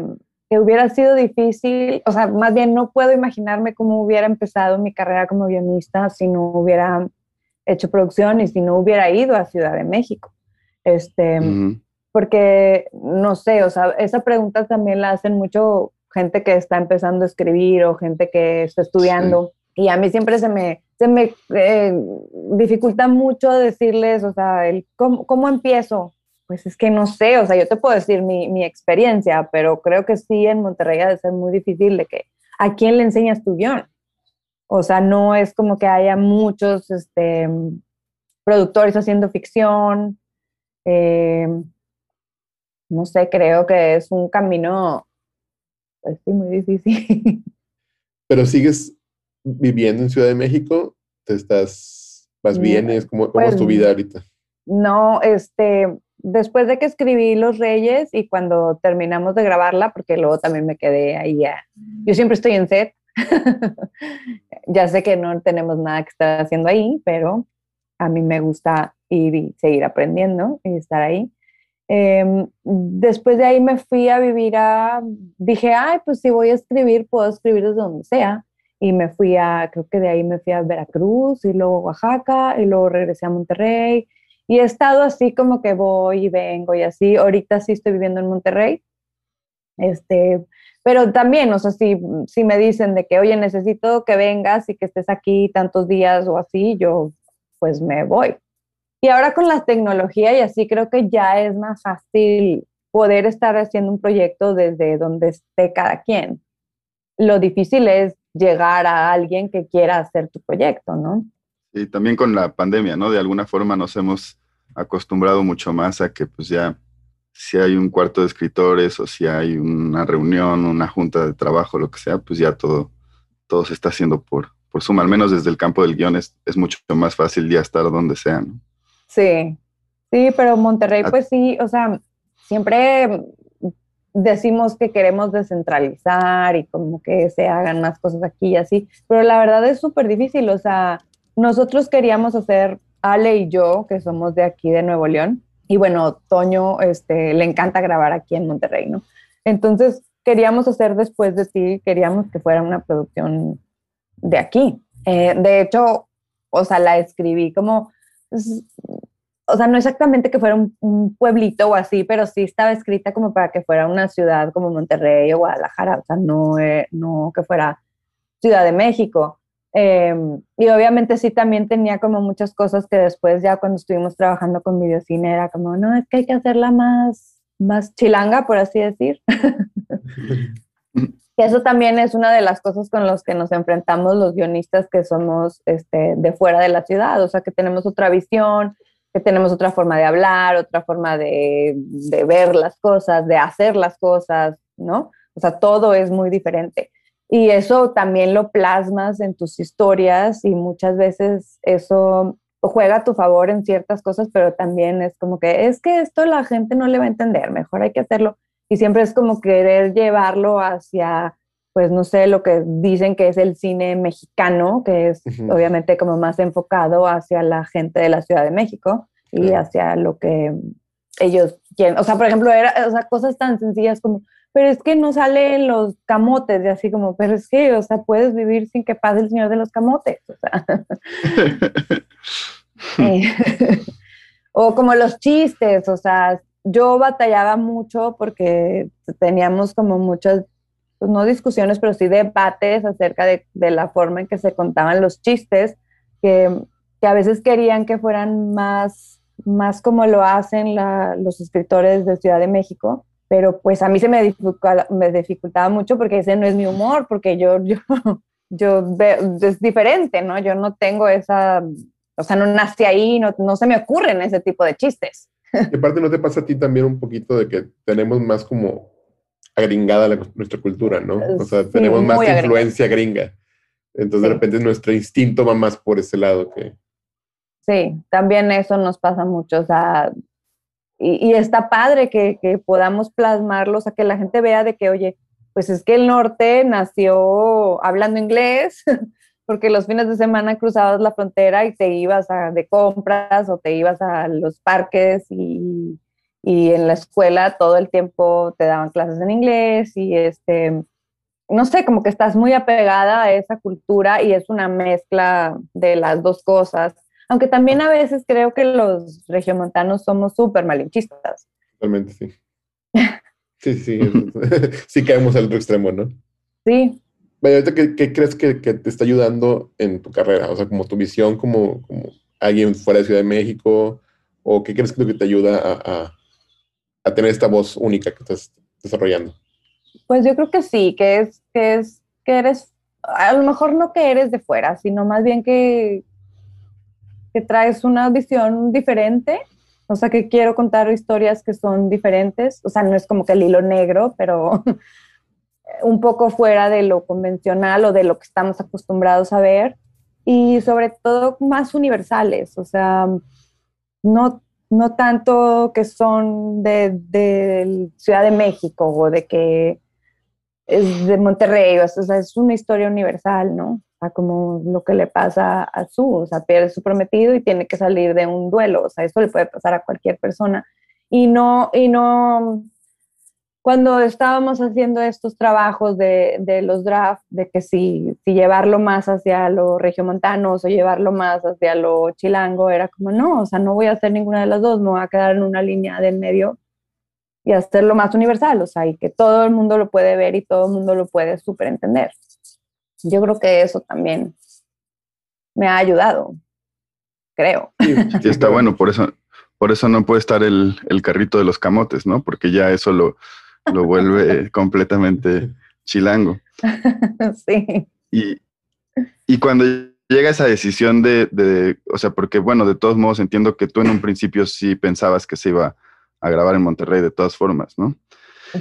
que hubiera sido difícil, o sea, más bien no puedo imaginarme cómo hubiera empezado mi carrera como guionista si no hubiera hecho producción y si no hubiera ido a Ciudad de México. Este, porque no sé, o sea, esa pregunta también la hacen mucho gente que está empezando a escribir o gente que está estudiando. Y a mí siempre se me, se me eh, dificulta mucho decirles, o sea, el, ¿cómo, ¿cómo empiezo? Pues es que no sé, o sea, yo te puedo decir mi, mi experiencia, pero creo que sí en Monterrey ha de ser muy difícil de que a quién le enseñas tu guion. O sea, no es como que haya muchos este, productores haciendo ficción. Eh, no sé, creo que es un camino, pues sí, muy difícil. Pero sigues viviendo en Ciudad de México, te estás, vas bien, es como, ¿cómo es tu pues vida ahorita? No, este, después de que escribí Los Reyes y cuando terminamos de grabarla, porque luego también me quedé ahí, yo siempre estoy en set, ya sé que no tenemos nada que estar haciendo ahí, pero a mí me gusta ir y seguir aprendiendo y estar ahí. Em, después de ahí me fui a vivir a, dije, ay, pues si voy a escribir, puedo escribir desde donde sea. Y me fui a, creo que de ahí me fui a Veracruz y luego Oaxaca y luego regresé a Monterrey y he estado así como que voy y vengo y así. Ahorita sí estoy viviendo en Monterrey. Este, pero también, o sea, si, si me dicen de que, oye, necesito que vengas y que estés aquí tantos días o así, yo pues me voy. Y ahora con la tecnología y así creo que ya es más fácil poder estar haciendo un proyecto desde donde esté cada quien. Lo difícil es llegar a alguien que quiera hacer tu proyecto, ¿no? Y también con la pandemia, ¿no? De alguna forma nos hemos acostumbrado mucho más a que pues ya si hay un cuarto de escritores o si hay una reunión, una junta de trabajo, lo que sea, pues ya todo, todo se está haciendo por, por suma. Al menos desde el campo del guion es, mucho más fácil ya estar donde sea, ¿no? Sí, sí, pero Monterrey ah. pues sí, o sea, siempre decimos que queremos descentralizar y como que se hagan más cosas aquí y así, pero la verdad es súper difícil, o sea, nosotros queríamos hacer, Ale y yo, que somos de aquí de Nuevo León, y bueno, Toño este, le encanta grabar aquí en Monterrey, ¿no? Entonces, queríamos hacer después de ti, queríamos que fuera una producción de aquí. Eh, de hecho, o sea, la escribí como, o sea, no exactamente que fuera un, pueblito o así, pero sí estaba escrita como para que fuera una ciudad como Monterrey o Guadalajara, o sea, no, eh, no que fuera Ciudad de México. Em, y obviamente sí también tenía como muchas cosas que después ya cuando estuvimos trabajando con videocine era como, no, es que hay que hacerla más, más chilanga, por así decir. Eso también es una de las cosas con las que nos enfrentamos los guionistas que somos este, de fuera de la ciudad, o sea, que tenemos otra visión, que tenemos otra forma de hablar, otra forma de, de ver las cosas, de hacer las cosas, ¿no? O sea, todo es muy diferente. Y eso también lo plasmas en tus historias y muchas veces eso juega a tu favor en ciertas cosas, pero también es como que es que esto la gente no le va a entender, mejor hay que hacerlo y siempre es como querer llevarlo hacia, pues no sé, lo que dicen que es el cine mexicano, que es obviamente como más enfocado hacia la gente de la Ciudad de México y hacia lo que ellos quieren. O sea, por ejemplo, era, o sea, cosas tan sencillas como, pero es que no salen los camotes, y así como, pero es que, o sea, puedes vivir sin que pase el señor de los camotes. O, sea. Eh, o como los chistes, o sea, yo batallaba mucho porque teníamos como muchas, pues no discusiones, pero sí debates acerca de, la forma en que se contaban los chistes, que, a veces querían que fueran más, más como lo hacen los escritores de Ciudad de México, pero pues a mí se me dificultaba, me dificultaba mucho porque ese no es mi humor, porque yo, yo, yo veo, es diferente, ¿no? Yo no tengo esa, o sea, no nací ahí, no, no se me ocurren ese tipo de chistes. Y aparte, ¿no te pasa a ti también un poquito de que tenemos más como agringada nuestra cultura, ¿no? O sea, tenemos más influencia gringa. Entonces, de repente, nuestro instinto va más por ese lado que... Sí, también eso nos pasa mucho. O sea, y, está padre que, que, podamos plasmarlo, o sea, que la gente vea de que, oye, pues es que el norte nació hablando inglés, porque los fines de semana cruzabas la frontera y te ibas a, de compras o te ibas a los parques y, y, en la escuela todo el tiempo te daban clases en inglés y este, no sé, como que estás muy apegada a esa cultura y es una mezcla de las dos cosas. Aunque también a veces creo que los regiomontanos somos súper malinchistas. Totalmente, sí. Sí, sí, sí caemos al otro extremo, ¿no? Sí, Vaya, ¿qué, crees que, te está ayudando en tu carrera? O sea, como tu visión como, como alguien fuera de Ciudad de México, o qué crees que, que te ayuda a, a, tener esta voz única que estás desarrollando? Pues yo creo que sí, que es, que es, que eres, a lo mejor no que eres de fuera, sino más bien que, que traes una visión diferente, o sea, que quiero contar historias que son diferentes, o sea, no es como que el hilo negro, pero un poco fuera de lo convencional o de lo que estamos acostumbrados a ver y sobre todo más universales, o sea, no, no tanto que son de, de Ciudad de México o de que es de Monterrey, o sea, es una historia universal, ¿no? Sea, como lo que le pasa a su, o sea, pierde su prometido y tiene que salir de un duelo, o sea, eso le puede pasar a cualquier persona. Y no, y no, cuando estábamos haciendo estos trabajos de, de los drafts, de que si, llevarlo más hacia lo regiomontanos o llevarlo más hacia lo chilango, era como, no, o sea, no voy a hacer ninguna de las dos, me voy a quedar en una línea del medio y hacerlo más universal, o sea, y que todo el mundo lo puede ver y todo el mundo lo puede súper entender. Yo creo que eso también me ha ayudado, creo. Sí, está bueno, por eso, por eso no puede estar el, el carrito de los camotes, ¿no? Porque ya eso lo lo vuelve completamente chilango. Sí. Y, y, cuando llega esa decisión de, de, o sea, porque bueno, de todos modos entiendo que tú en un principio sí pensabas que se iba a grabar en Monterrey de todas formas, ¿no?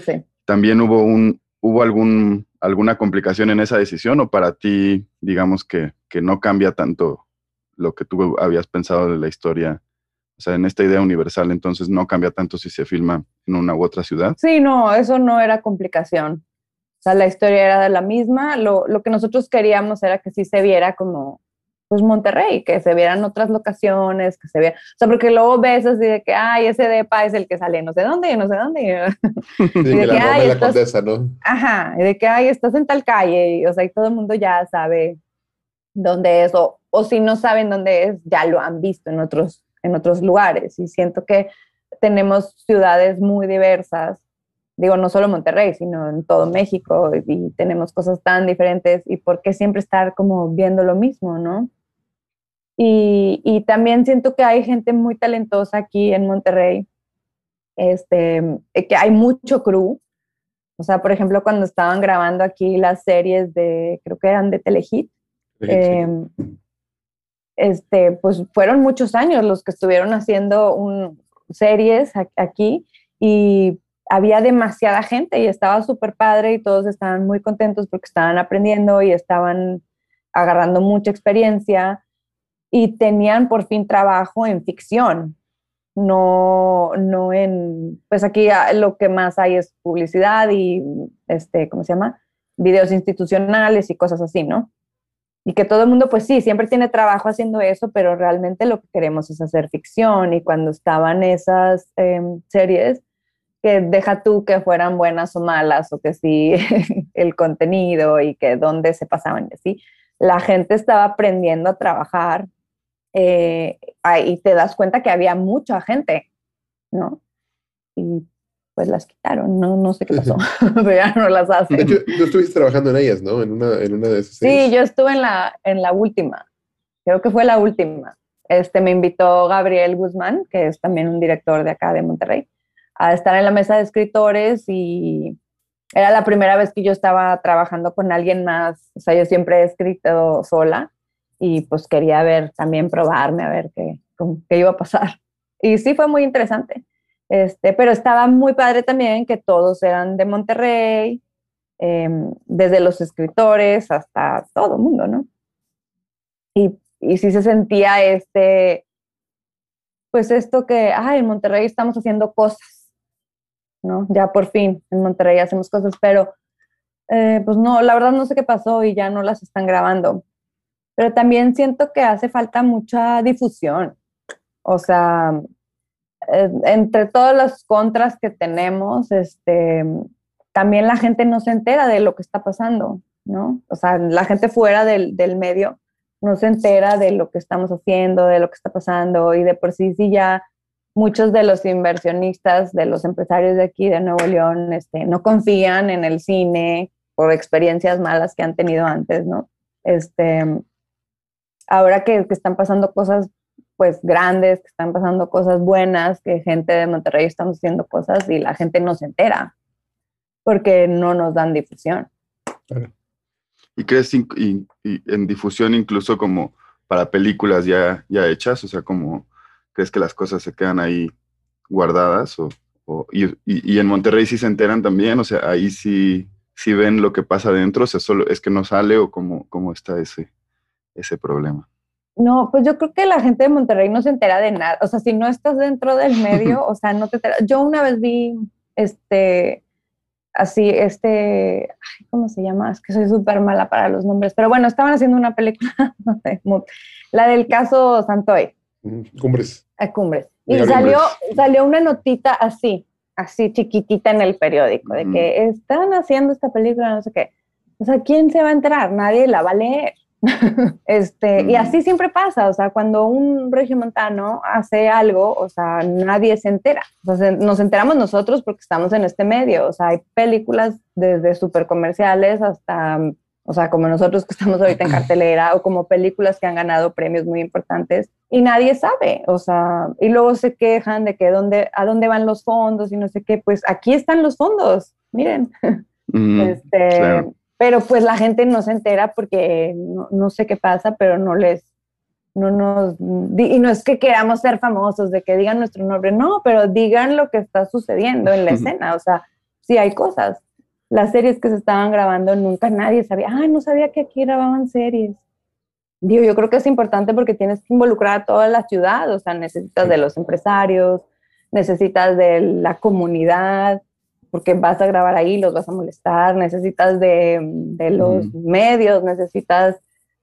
Sí. También hubo un, hubo algún, alguna complicación en esa decisión o para ti, digamos que, que no cambia tanto lo que tú habías pensado de la historia o sea, en esta idea universal, entonces no cambia tanto si se filma en una u otra ciudad. Sí, no, eso no era complicación. O sea, la historia era de la misma. Lo, lo que nosotros queríamos era que sí se viera como, pues Monterrey, que se vieran otras locaciones, que se viera, o sea, porque luego ves así de que, ay, ese depa es el que sale no sé dónde, no sé dónde. y de, que, ay, la condesa, ¿no? Ajá, y de que, ay, estás en tal calle, y, o sea, y todo el mundo ya sabe dónde es, o, o si no saben dónde es, ya lo han visto en otros en otros lugares. Y siento que tenemos ciudades muy diversas digo, no solo Monterrey, sino en todo México y tenemos cosas tan diferentes y por qué siempre estar como viendo lo mismo, ¿no? Y, y también siento que hay gente muy talentosa aquí en Monterrey, este, que hay mucho crew. O sea, por ejemplo, cuando estaban grabando aquí las series de, creo que eran de Telehit, eh, este, pues fueron muchos años los que estuvieron haciendo un, series aquí y había demasiada gente y estaba súper padre y todos estaban muy contentos porque estaban aprendiendo y estaban agarrando mucha experiencia y tenían por fin trabajo en ficción, no, no en, pues aquí lo que más hay es publicidad y, este, ¿cómo se llama? Videos institucionales y cosas así, ¿no? Y que todo el mundo, pues sí, siempre tiene trabajo haciendo eso, pero realmente lo que queremos es hacer ficción. Y cuando estaban esas em, series, que deja tú que fueran buenas o malas, o que sí, el contenido y que dónde se pasaban y así, la gente estaba aprendiendo a trabajar eh, y te das cuenta que había mucha gente, ¿no? Y pues las quitaron, no, no sé qué pasó, pero ya no las hacen. De hecho, tú estuviste trabajando en ellas, ¿no? En una, en una de esas. Sí, yo estuve en la, en la última, creo que fue la última. Este, me invitó Gabriel Guzmán, que es también un director de acá de Monterrey, a estar en la mesa de escritores y era la primera vez que yo estaba trabajando con alguien más, o sea, yo siempre he escrito sola y pues quería ver, también probarme, a ver qué, qué iba a pasar. Y sí, fue muy interesante. Este, pero estaba muy padre también que todos eran de Monterrey, em, desde los escritores hasta todo el mundo, ¿no? Y, y sí se sentía este, pues esto que, ay, en Monterrey estamos haciendo cosas, ¿no? Ya por fin, en Monterrey hacemos cosas, pero eh, pues no, la verdad no sé qué pasó y ya no las están grabando. Pero también siento que hace falta mucha difusión. O sea, eh, entre todas las contras que tenemos, este, también la gente no se entera de lo que está pasando, ¿no? O sea, la gente fuera del, del, medio no se entera de lo que estamos haciendo, de lo que está pasando, y de por sí, sí ya muchos de los inversionistas, de los empresarios de aquí, de Nuevo León, este, no confían en el cine por experiencias malas que han tenido antes, ¿no? Este, ahora que, que están pasando cosas pues grandes, que están pasando cosas buenas, que gente de Monterrey estamos haciendo cosas y la gente no se entera porque no nos dan difusión. ¿Y crees en difusión incluso como para películas ya, ya hechas? O sea, como crees que las cosas se quedan ahí guardadas o, y, en Monterrey sí se enteran también, o sea, ahí sí, sí ven lo que pasa adentro, o sea, solo es que no sale o cómo, cómo está ese, ese problema. No, pues yo creo que la gente de Monterrey no se entera de nada. O sea, si no estás dentro del medio, o sea, no te enteras. Yo una vez vi, este, así, este, ¿cómo se llama? Es que soy súper mala para los nombres, pero bueno, estaban haciendo una película, no sé, la del caso Santoy. Cumbres. A Cumbres. Y salió, salió una notita así, así chiquitita en el periódico, de que están haciendo esta película, no sé qué. O sea, ¿quién se va a enterar? Nadie la va a leer. este, Y así siempre pasa, o sea, cuando un regiomontano hace algo, o sea, nadie se entera. nos enteramos nosotros porque estamos en este medio, o sea, hay películas desde súper comerciales hasta, o sea, como nosotros que estamos ahorita en cartelera, o como películas que han ganado premios muy importantes, y nadie sabe, o sea, y luego se quejan de que dónde, a dónde van los fondos y no sé qué, pues aquí están los fondos, miren. este, pero pues la gente no se entera porque no, sé qué pasa, pero no les, no nos, y no es que queramos ser famosos, de que digan nuestro nombre, no, pero digan lo que está sucediendo en la escena, o sea, sí hay cosas. Las series que se estaban grabando nunca nadie sabía, ay, no sabía que aquí grababan series. Digo, yo creo que es importante porque tienes que involucrar a toda la ciudad, o sea, necesitas de los empresarios, necesitas de la comunidad, porque vas a grabar ahí, los vas a molestar, necesitas de, de los medios, necesitas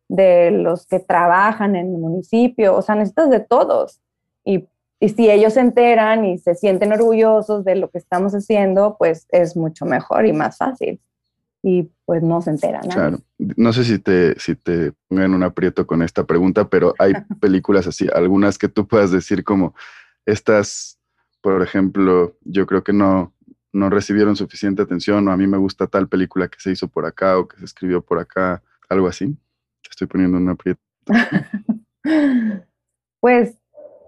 de los que trabajan en el municipio, o sea, necesitas de todos. Y, y, si ellos se enteran y se sienten orgullosos de lo que estamos haciendo, pues es mucho mejor y más fácil. Y pues no se enteran. Claro. No sé si te, si te pongan un aprieto con esta pregunta, pero hay películas así, algunas que tú puedas decir como estas, por ejemplo, yo creo que no, no recibieron suficiente atención o a mí me gusta tal película que se hizo por acá o que se escribió por acá, algo así. Te estoy poniendo una aprieto. pues,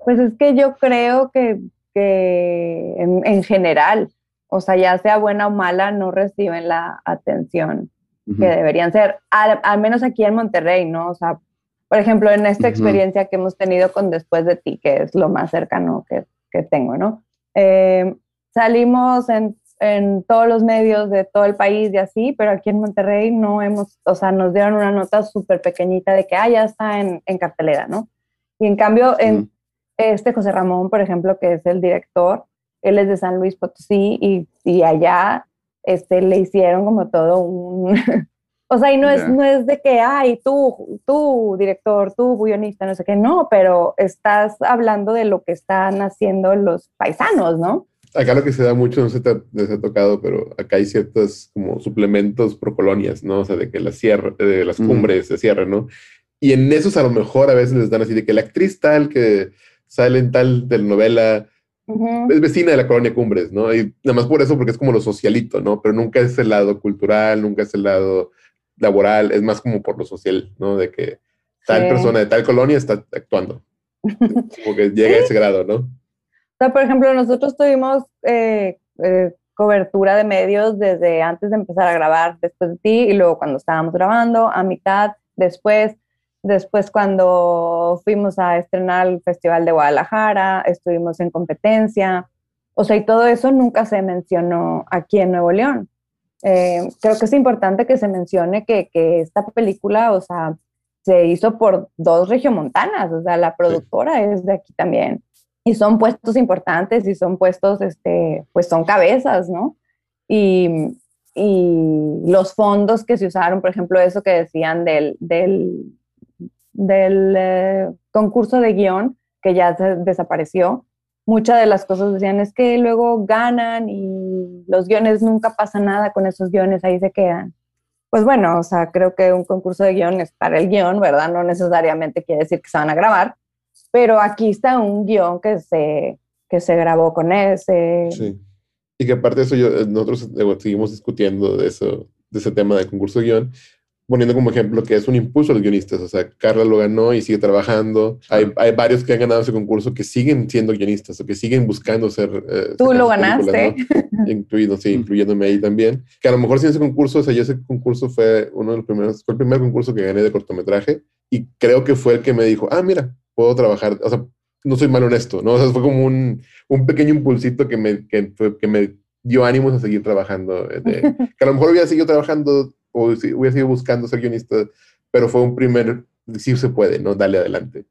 pues es que yo creo que, que en, general, o sea, ya sea buena o mala, no reciben la atención que deberían ser, al, menos aquí en Monterrey, ¿no? O sea, por ejemplo, en esta experiencia que hemos tenido con Después de ti, que es lo más cercano que, que tengo, ¿no? Eh, salimos en, en, todos los medios de todo el país y así, pero aquí en Monterrey no hemos, o sea, nos dieron una nota súper pequeñita de que, ah, ya está en, en, cartelera, ¿no? Y en cambio, en este José Ramón, por ejemplo, que es el director, él es de San Luis Potosí y, y allá este, le hicieron como todo un... o sea, y no, es, no es de que, ay, tú, tú, director, tú, guionista, no sé qué, no, pero estás hablando de lo que están haciendo los paisanos, ¿no? Acá lo que se da mucho, no sé si les ha tocado, pero acá hay ciertos como suplementos pro colonias, ¿no? O sea, de que la sierra, de las cumbres se cierran, ¿no? Y en esos a lo mejor a veces les dan así de que la actriz tal que sale en tal telenovela es vecina de la colonia Cumbres, ¿no? Y nada más por eso, porque es como lo socialito, ¿no? Pero nunca es el lado cultural, nunca es el lado laboral, es más como por lo social, ¿no? De que tal persona de tal colonia está actuando. como que llega a ese grado, ¿no? O sea, por ejemplo, nosotros tuvimos eh, eh, cobertura de medios desde antes de empezar a grabar, después de ti, y luego cuando estábamos grabando, a mitad, después, Después cuando fuimos a estrenar el Festival de Guadalajara, estuvimos en competencia. O sea, y todo eso nunca se mencionó aquí en Nuevo León. Eh, creo que es importante que se mencione que, que, esta película, o sea, se hizo por dos regiomontanas, o sea, la productora es de aquí también. Y son puestos importantes y son puestos, este, pues son cabezas, ¿no? Y, y los fondos que se usaron, por ejemplo, eso que decían del, del del eh, concurso de guion, que ya desapareció, muchas de las cosas decían es que luego ganan y los guiones nunca pasa nada con esos guiones, ahí se quedan. Pues bueno, o sea, creo que un concurso de guion es para el guion, ¿verdad? No necesariamente quiere decir que se van a grabar, pero aquí está un guion que se, que se grabó con ese. Sí. Y que aparte de eso, yo, nosotros seguimos discutiendo de, eso, de ese tema del concurso de guion, poniendo como ejemplo que es un impulso a los guionistas. O sea, Carla lo ganó y sigue trabajando. Hay, hay varios que han ganado ese concurso que siguen siendo guionistas o que siguen buscando ser. Eh, Tú lo ganaste. Incluido, sí, incluyéndome ahí también. Que a lo mejor sin ese concurso, o sea, yo ese concurso fue uno de los primeros, fue el primer concurso que gané de cortometraje y creo que fue el que me dijo, ah, mira, puedo trabajar. O sea, no soy mal honesto, ¿no? O sea, fue como un, un pequeño impulsito que me, que, que me dio ánimos a seguir trabajando. Eh, de, que a lo mejor hubiera seguido trabajando o si hubiera sido buscando ser guionista, pero fue un primer, sí se puede, ¿no? Dale adelante.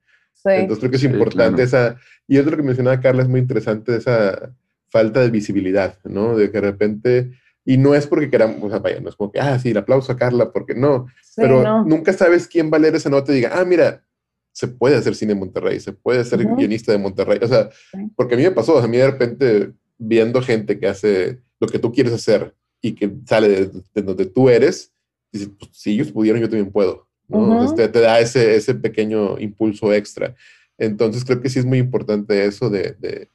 Entonces creo que es importante esa, y es lo que mencionaba Carla, es muy interesante esa falta de visibilidad, ¿no? De que de repente, y no es porque queramos, o sea, vaya, no es como que, ah, sí, el aplauso a Carla, porque no, pero nunca sabes quién va a leer esa nota y diga, ah, mira, se puede hacer cine en Monterrey, se puede ser guionista de Monterrey, o sea, porque a mí me pasó, a mí de repente viendo gente que hace lo que tú quieres hacer y que sale de, donde tú eres, dices, pues, si ellos pudieron, yo también puedo. ¿no? te, da ese, ese pequeño impulso extra. Entonces creo que sí es muy importante eso de, de,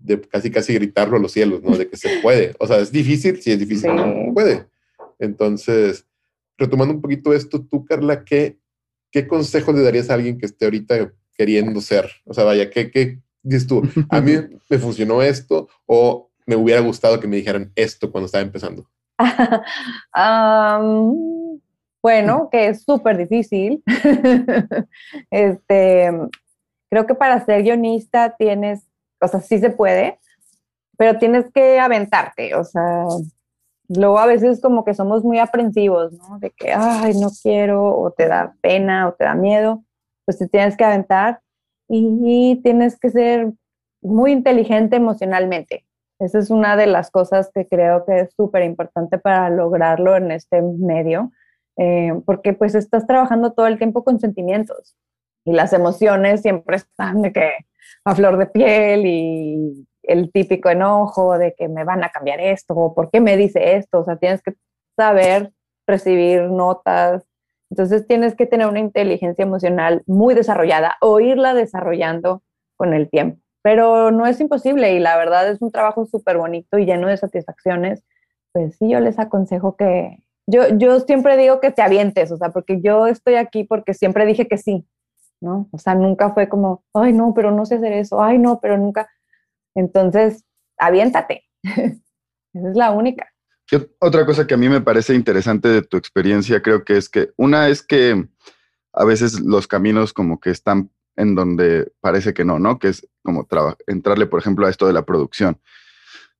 de, casi casi gritarlo a los cielos, ¿no? De que se puede. O sea, es difícil, sí es difícil, no puede. Entonces, retomando un poquito esto, tú, Carla, ¿qué, qué consejo le darías a alguien que esté ahorita queriendo ser? O sea, vaya, ¿qué, qué dices tú? A mí me funcionó esto o me hubiera gustado que me dijeran esto cuando estaba empezando? bueno, que es súper difícil. este, creo que para ser guionista tienes, o sea, sí se puede, pero tienes que aventarte, o sea, luego a veces como que somos muy aprensivos, ¿no? De que, ay, no quiero, o te da pena, o te da miedo, pues te tienes que aventar y tienes que ser muy inteligente emocionalmente. Esa es una de las cosas que creo que es súper importante para lograrlo en este medio, eh, porque pues estás trabajando todo el tiempo con sentimientos y las emociones siempre están de que a flor de piel y el típico enojo de que me van a cambiar esto o por qué me dice esto, o sea, tienes que saber recibir notas, entonces tienes que tener una inteligencia emocional muy desarrollada o irla desarrollando con el tiempo. pero no es imposible y la verdad es un trabajo súper bonito y lleno de satisfacciones. Pues sí, yo les aconsejo que, yo, yo siempre digo que te avientes, o sea, porque yo estoy aquí porque siempre dije que sí, ¿no? O sea, nunca fue como, ay, no, pero no sé hacer eso, ay, no, pero nunca. Entonces, aviéntate. Esa es la única. Otra cosa que a mí me parece interesante de tu experiencia, creo que es que una es que a veces los caminos como que están en donde parece que no, ¿no? Que es como entrarle, por ejemplo, a esto de la producción.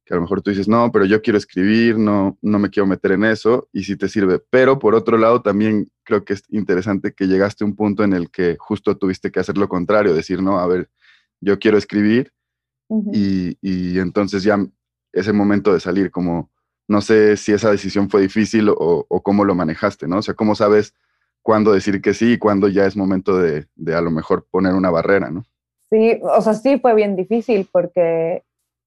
Que a lo mejor tú dices, no, pero yo quiero escribir, no, no me quiero meter en eso, y sí te sirve. Pero por otro lado, también creo que es interesante que llegaste a un punto en el que justo tuviste que hacer lo contrario, decir, no, a ver, yo quiero escribir, y, y entonces ya ese momento de salir, como, no sé si esa decisión fue difícil o, o cómo lo manejaste, ¿no? O sea, ¿cómo sabes cuándo decir que sí y cuándo ya es momento de, de, a lo mejor poner una barrera, ¿no? Sí, o sea, sí fue bien difícil porque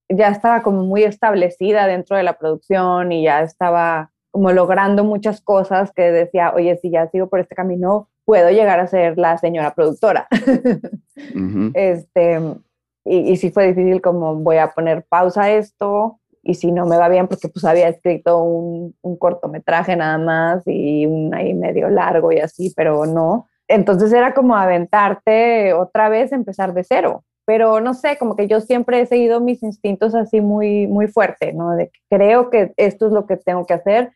ya estaba como muy establecida dentro de la producción y ya estaba como logrando muchas cosas que decía, oye, si ya sigo por este camino, puedo llegar a ser la señora productora. Este, y, y sí fue difícil como voy a poner pausa esto, y si no me va bien, porque pues había escrito un, un, cortometraje nada más y un ahí medio largo y así, pero no. Entonces era como aventarte otra vez, empezar de cero. Pero no sé, como que yo siempre he seguido mis instintos así muy, muy fuerte, ¿no? De que creo que esto es lo que tengo que hacer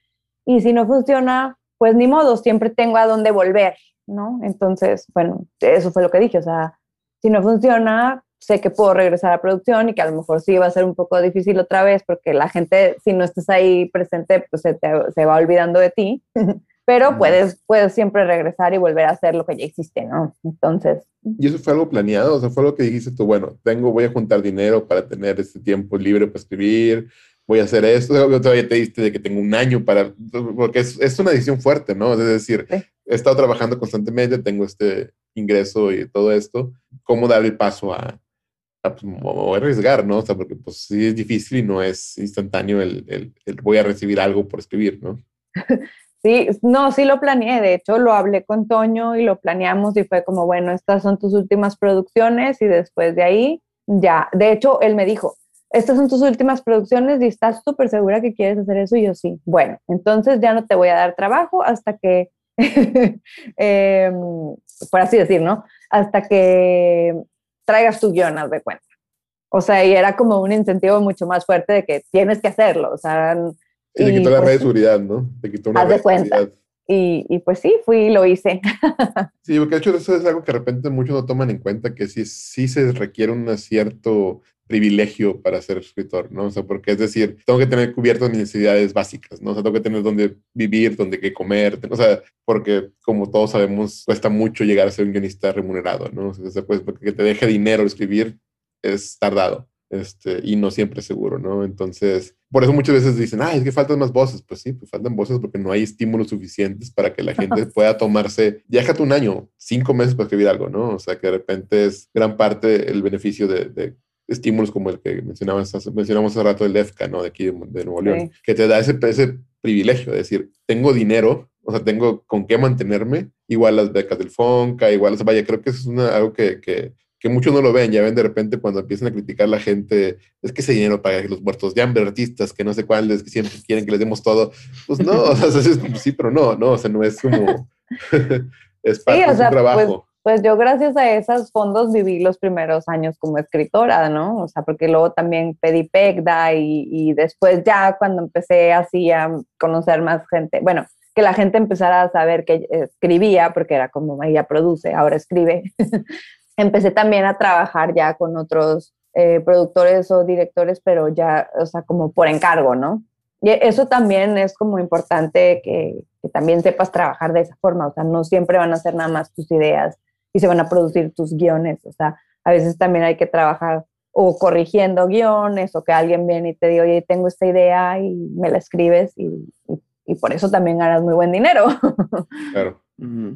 y si no funciona, pues ni modo, siempre tengo a dónde volver, ¿no? Entonces, bueno, eso fue lo que dije, o sea, si no funciona, sé que puedo regresar a producción y que a lo mejor sí va a ser un poco difícil otra vez porque la gente, si no estás ahí presente, pues se, te, se va olvidando de ti, pero puedes, puedes siempre regresar y volver a hacer lo que ya hiciste, ¿no? Entonces... ¿Y eso fue algo planeado? O sea, fue lo que dijiste tú, bueno, tengo, voy a juntar dinero para tener este tiempo libre para escribir, voy a hacer esto, todavía te diste de que tengo un año para, porque es, es una decisión fuerte, ¿no? Es decir, he estado trabajando constantemente, tengo este ingreso y todo esto, ¿cómo dar el paso a, pues, voy a arriesgar, ¿no? O sea, porque pues sí es difícil y no es instantáneo el, el, el, voy a recibir algo por escribir, ¿no? Sí, no, sí lo planeé, de hecho lo hablé con Toño y lo planeamos y fue como, bueno, estas son tus últimas producciones y después de ahí ya, de hecho él me dijo, estas son tus últimas producciones y estás súper segura que quieres hacer eso y yo sí, bueno, entonces ya no te voy a dar trabajo hasta que, eh, por así decir, ¿no? Hasta que traigas tu guion, haz de cuenta. O sea, y era como un incentivo mucho más fuerte de que tienes que hacerlo. O sea, y te quitó la pues red de seguridad, ¿no? Te quitó una haz de cuenta. Y, y, pues sí, fui y lo hice. sí, porque de hecho eso es algo que de repente muchos no toman en cuenta, que sí, sí se requiere un cierto privilegio para ser escritor, ¿no? O sea, porque es decir, tengo que tener cubiertas mis necesidades básicas, ¿no? O sea, tengo que tener dónde vivir, dónde que comer, o sea, porque como todos sabemos, cuesta mucho llegar a ser un guionista remunerado, ¿no? O sea, pues porque que te deje dinero escribir es tardado. Este, y no siempre seguro, ¿no? Entonces, por eso muchas veces dicen, ah, es que faltan más voces. Pues sí, pues faltan voces porque no hay estímulos suficientes para que la gente pueda tomarse, déjate un año, cinco meses para escribir algo, ¿no? O sea, que de repente es gran parte el beneficio de, de estímulos como el que mencionamos, mencionamos hace rato del EFCA, ¿no? De aquí de, Nuevo León, que te da ese, ese privilegio de decir, tengo dinero, o sea, tengo con qué mantenerme, igual las becas del FONCA, igual, o sea, vaya, creo que eso es una, algo que, que, que, muchos no lo ven, ya ven de repente cuando empiezan a criticar la gente, es que ese dinero para los muertos de hambre artistas, que no sé cuáles, que siempre quieren que les demos todo, pues no, o sea, sí, pero no, no, o sea, no es como, es parte sí, de su trabajo. Pues pues yo gracias a esos fondos viví los primeros años como escritora, ¿no? O sea, porque luego también pedí PECDA y, y después ya cuando empecé así a conocer más gente, bueno, que la gente empezara a saber que escribía, porque era como ella produce, ahora escribe, empecé también a trabajar ya con otros eh, productores o directores, pero ya, o sea, como por encargo, ¿no? Y eso también es como importante que, que, también sepas trabajar de esa forma, o sea, no siempre van a ser nada más tus ideas y se van a producir tus guiones. O sea, a veces también hay que trabajar o corrigiendo guiones o que alguien viene y te diga, oye, tengo esta idea y me la escribes y, y, por eso también ganas muy buen dinero. Claro.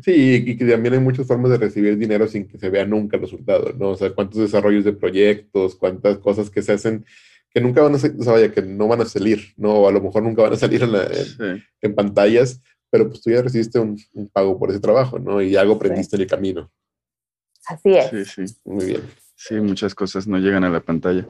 Sí, y que también hay muchas formas de recibir dinero sin que se vea nunca el resultado, ¿no? O sea, cuántos desarrollos de proyectos, cuántas cosas que se hacen que nunca van a ser, o sea, vaya, que no van a salir, ¿no? O a lo mejor nunca van a salir en, en, en pantallas, pero pues tú ya recibiste un, un, pago por ese trabajo, ¿no? Y algo aprendiste sí. en el camino. Así es. Sí, sí. Muy bien. Sí, muchas cosas no llegan a la pantalla.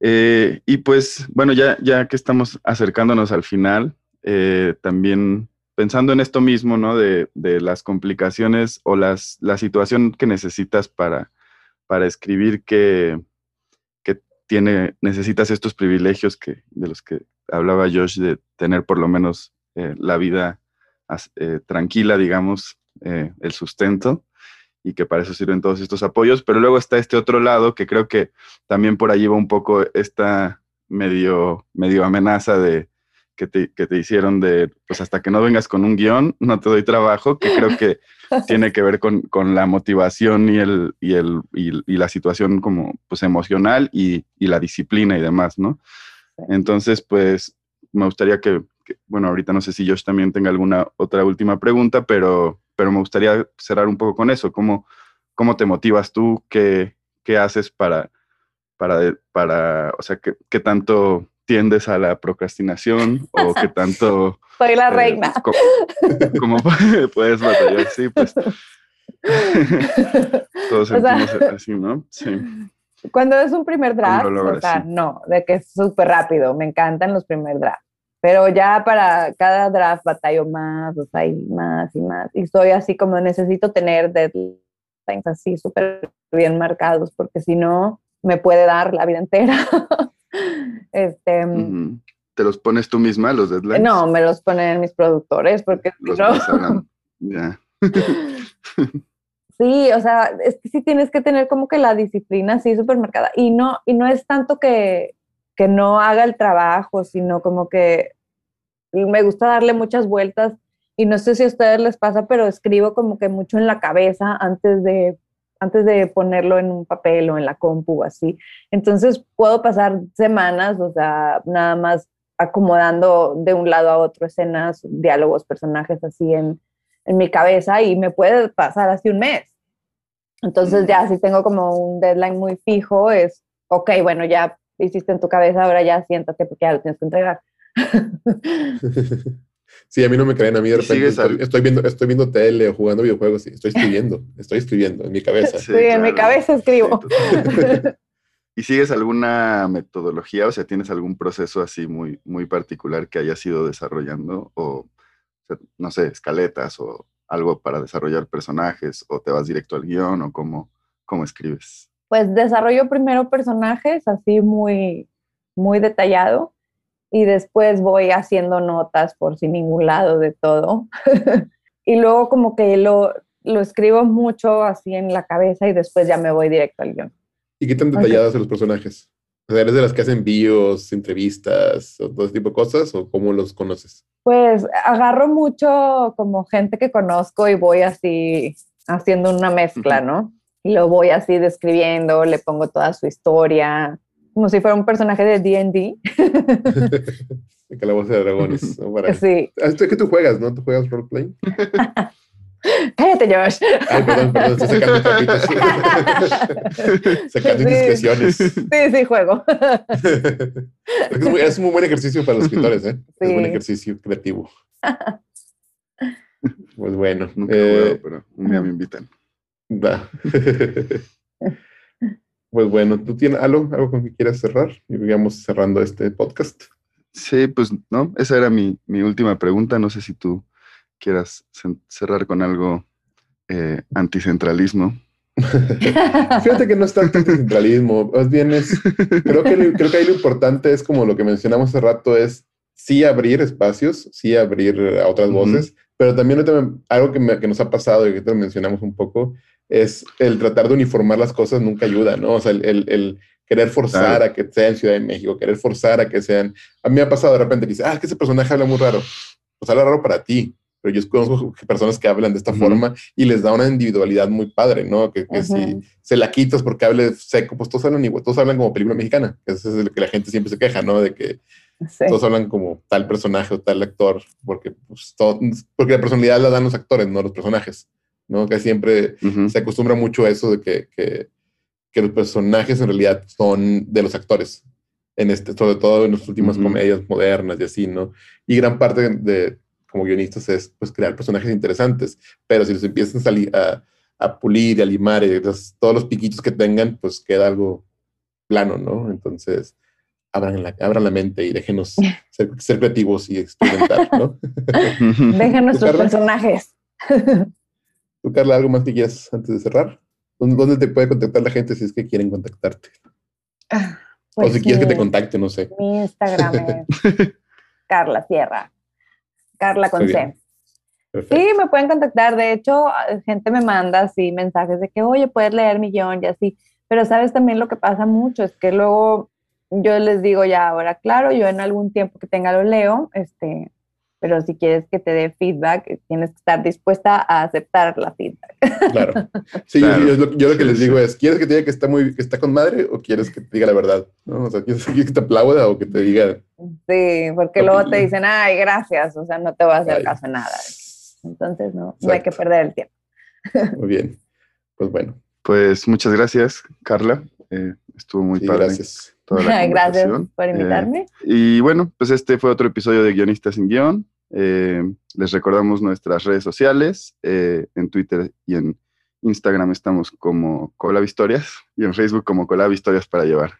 Eh, y pues, bueno, ya, ya que estamos acercándonos al final, eh, también pensando en esto mismo, ¿no? De, las complicaciones o las, la situación que necesitas para, para escribir que, que tiene, necesitas estos privilegios que, de los que hablaba Josh, de tener por lo menos eh, la vida tranquila, digamos, el sustento y que para eso sirven todos estos apoyos, pero luego está este otro lado que creo que también por allí va un poco esta medio, medio amenaza de que te, que te hicieron de, pues hasta que no vengas con un guion, no te doy trabajo, que creo que tiene que ver con, con la motivación y, el, y, el, y, la situación como pues emocional y, y, la disciplina y demás, ¿no? Entonces, pues me gustaría que, que, bueno, ahorita no sé si Josh también tenga alguna otra última pregunta, pero pero me gustaría cerrar un poco con eso. ¿Cómo, cómo te motivas tú? ¿Qué, qué haces para, para, para, o sea, qué, qué tanto tiendes a la procrastinación o qué tanto... Soy la eh, reina. ¿Cómo, puedes batallar? Sí, pues... Todos sentimos así, ¿no? Sí. Cuando es un primer draft, o sea, no, de que es súper rápido, me encantan los primer drafts pero ya para cada draft batallo más, o sea, y más y más. Y soy así como necesito tener deadlines así súper bien marcados, porque si no, me puede dar la vida entera. este, ¿Te los pones tú misma, los deadlines? No, me los ponen mis productores, porque los no... Ya. Sí, o sea, es que sí tienes que tener como que la disciplina así súper marcada. Y no, y no es tanto que, que no haga el trabajo, sino como que me gusta darle muchas vueltas y no sé si a ustedes les pasa, pero escribo como que mucho en la cabeza antes de antes de ponerlo en un papel o en la compu o así. Entonces puedo pasar semanas, o sea, nada más acomodando de un lado a otro escenas, diálogos, personajes así en, en mi cabeza y me puede pasar así un mes. Entonces ya si tengo como un deadline muy fijo, es, ok, bueno, ya hiciste en tu cabeza, ahora ya siéntate porque ya lo tienes que entregar. Sí, a mí no me creen, a mí de repente estoy, viendo, estoy viendo tele o jugando videojuegos y estoy escribiendo, estoy escribiendo en mi cabeza. Sí, en mi cabeza escribo. ¿Y sigues alguna metodología? O sea, ¿tienes algún proceso así muy, muy particular que hayas ido desarrollando? O, no sé, escaletas o algo para desarrollar personajes? ¿O te vas directo al guion? ¿O cómo, cómo escribes? Pues desarrollo primero personajes así muy, muy detallado y después voy haciendo notas por sin ningún lado de todo. y luego como que lo, lo escribo mucho así en la cabeza y después ya me voy directo al guion. ¿Y qué tan detallados son los personajes? O sea, ¿eres de las que hacen bios, entrevistas o todo ese tipo de cosas o cómo los conoces? Pues agarro mucho como gente que conozco y voy así haciendo una mezcla, ¿no? Y lo voy así describiendo, le pongo toda su historia, como si fuera un personaje de D&D. de Calabozo de Dragones. ¿no? Para... Sí. Ah, es que tú juegas, ¿no? ¿Tú juegas roleplay? Cállate, Josh. Ay, perdón, perdón, estoy sacando trapitos. sacando indiscreciones. Sí, sí, juego. es, muy, es, un buen ejercicio para los escritores, ¿eh? Sí. Es un buen ejercicio creativo. Pues bueno. Nunca eh, pero un día me invitan. Va. pues bueno, ¿tú tienes algo, algo con que quieras cerrar? Y digamos cerrando este podcast. Sí, pues no, esa era mi, mi última pregunta. No sé si tú quieras cerrar con algo eh, anticentralismo. Fíjate que no es tanto anticentralismo, más bien es, creo que, creo que ahí lo importante es como lo que mencionamos hace rato, es sí abrir espacios, sí abrir a otras voces, pero también algo que, que, nos ha pasado y que te mencionamos un poco es el tratar de uniformar las cosas nunca ayuda, ¿no? O sea, el, querer forzar a que sea en Ciudad de México, querer forzar a que sean... A mí me ha pasado de repente que dice, ah, es que ese personaje habla muy raro. Pues habla raro para ti, pero yo conozco personas que hablan de esta forma y les da una individualidad muy padre, ¿no? Que, si se la quitas porque hable seco, pues todos hablan igual, todos hablan como película mexicana. Eso es lo que la gente siempre se queja, ¿no? De que todos hablan como tal personaje o tal actor, porque, pues, porque la personalidad la dan los actores, no los personajes. ¿No? Que siempre se acostumbra mucho a eso de que, que, que, los personajes en realidad son de los actores, en este, sobre todo en las últimas comedias modernas y así, ¿no? Y gran parte de, como guionistas es pues crear personajes interesantes, pero si los empiezan a, salir, a, a pulir y a limar, y entonces todos los piquitos que tengan, pues queda algo plano, ¿no? Entonces, abran la, abran la mente y déjenos ser, ser creativos y experimentar, ¿no? Dejen nuestros personajes. ¿Tú, Carla, algo más que quieras antes de cerrar? ¿Dónde, te puede contactar la gente si es que quieren contactarte? Pues o si quieres que te sí, contacte, no sé. Mi Instagram es Carla Sierra. Carla con C. Perfecto. Sí, me pueden contactar. De hecho, gente me manda así mensajes de que, oye, puedes leer mi guion y así. Pero sabes también lo que pasa mucho es que luego yo les digo ya ahora, claro, yo en algún tiempo que tenga lo leo, este, pero si quieres que te dé feedback, tienes que estar dispuesta a aceptar la feedback. Claro. Sí, Claro. Yo, yo lo, yo lo que les digo es, ¿quieres que te diga que está muy, que está con madre o quieres que te diga la verdad? ¿No? O sea, ¿quieres, quieres que te aplauda o que te diga, Sí, porque luego te dicen, ay, gracias, o sea, no te voy a hacer Ay. caso en nada. Entonces, no, no hay que perder el tiempo. muy bien? Pues bueno, Pues muchas gracias, Carla. Eh, estuvo muy sí, padre gracias. Toda la Gracias por Eh, invitarme. y bueno, pues este fue otro episodio de Guionistas sin Guión. Eh, les recordamos nuestras redes sociales. eh, en Twitter y en Instagram estamos como Colab Historias y en Facebook como Colab Historias para llevar.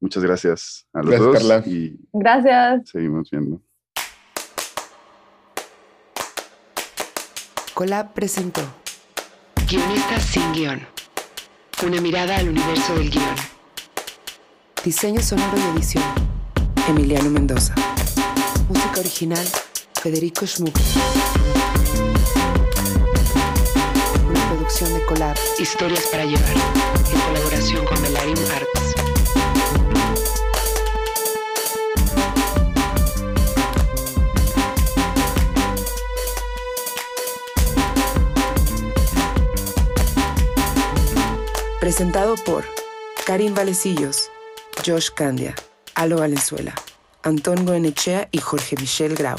Muchas gracias a los Gracias, dos Carla. y Gracias. seguimos viendo. Colab presentó Guionistas sin guion. Una mirada al universo del guion. Diseño sonoro y edición. Emiliano Mendoza. Música original. Federico Schmuck. Una producción de Colab. Historias para llevar. En colaboración con Melarium Arts. Presentado por Karim Valecillos, Josh Candia, Alo Valenzuela, Antón Goenechea y Jorge Michel Grau.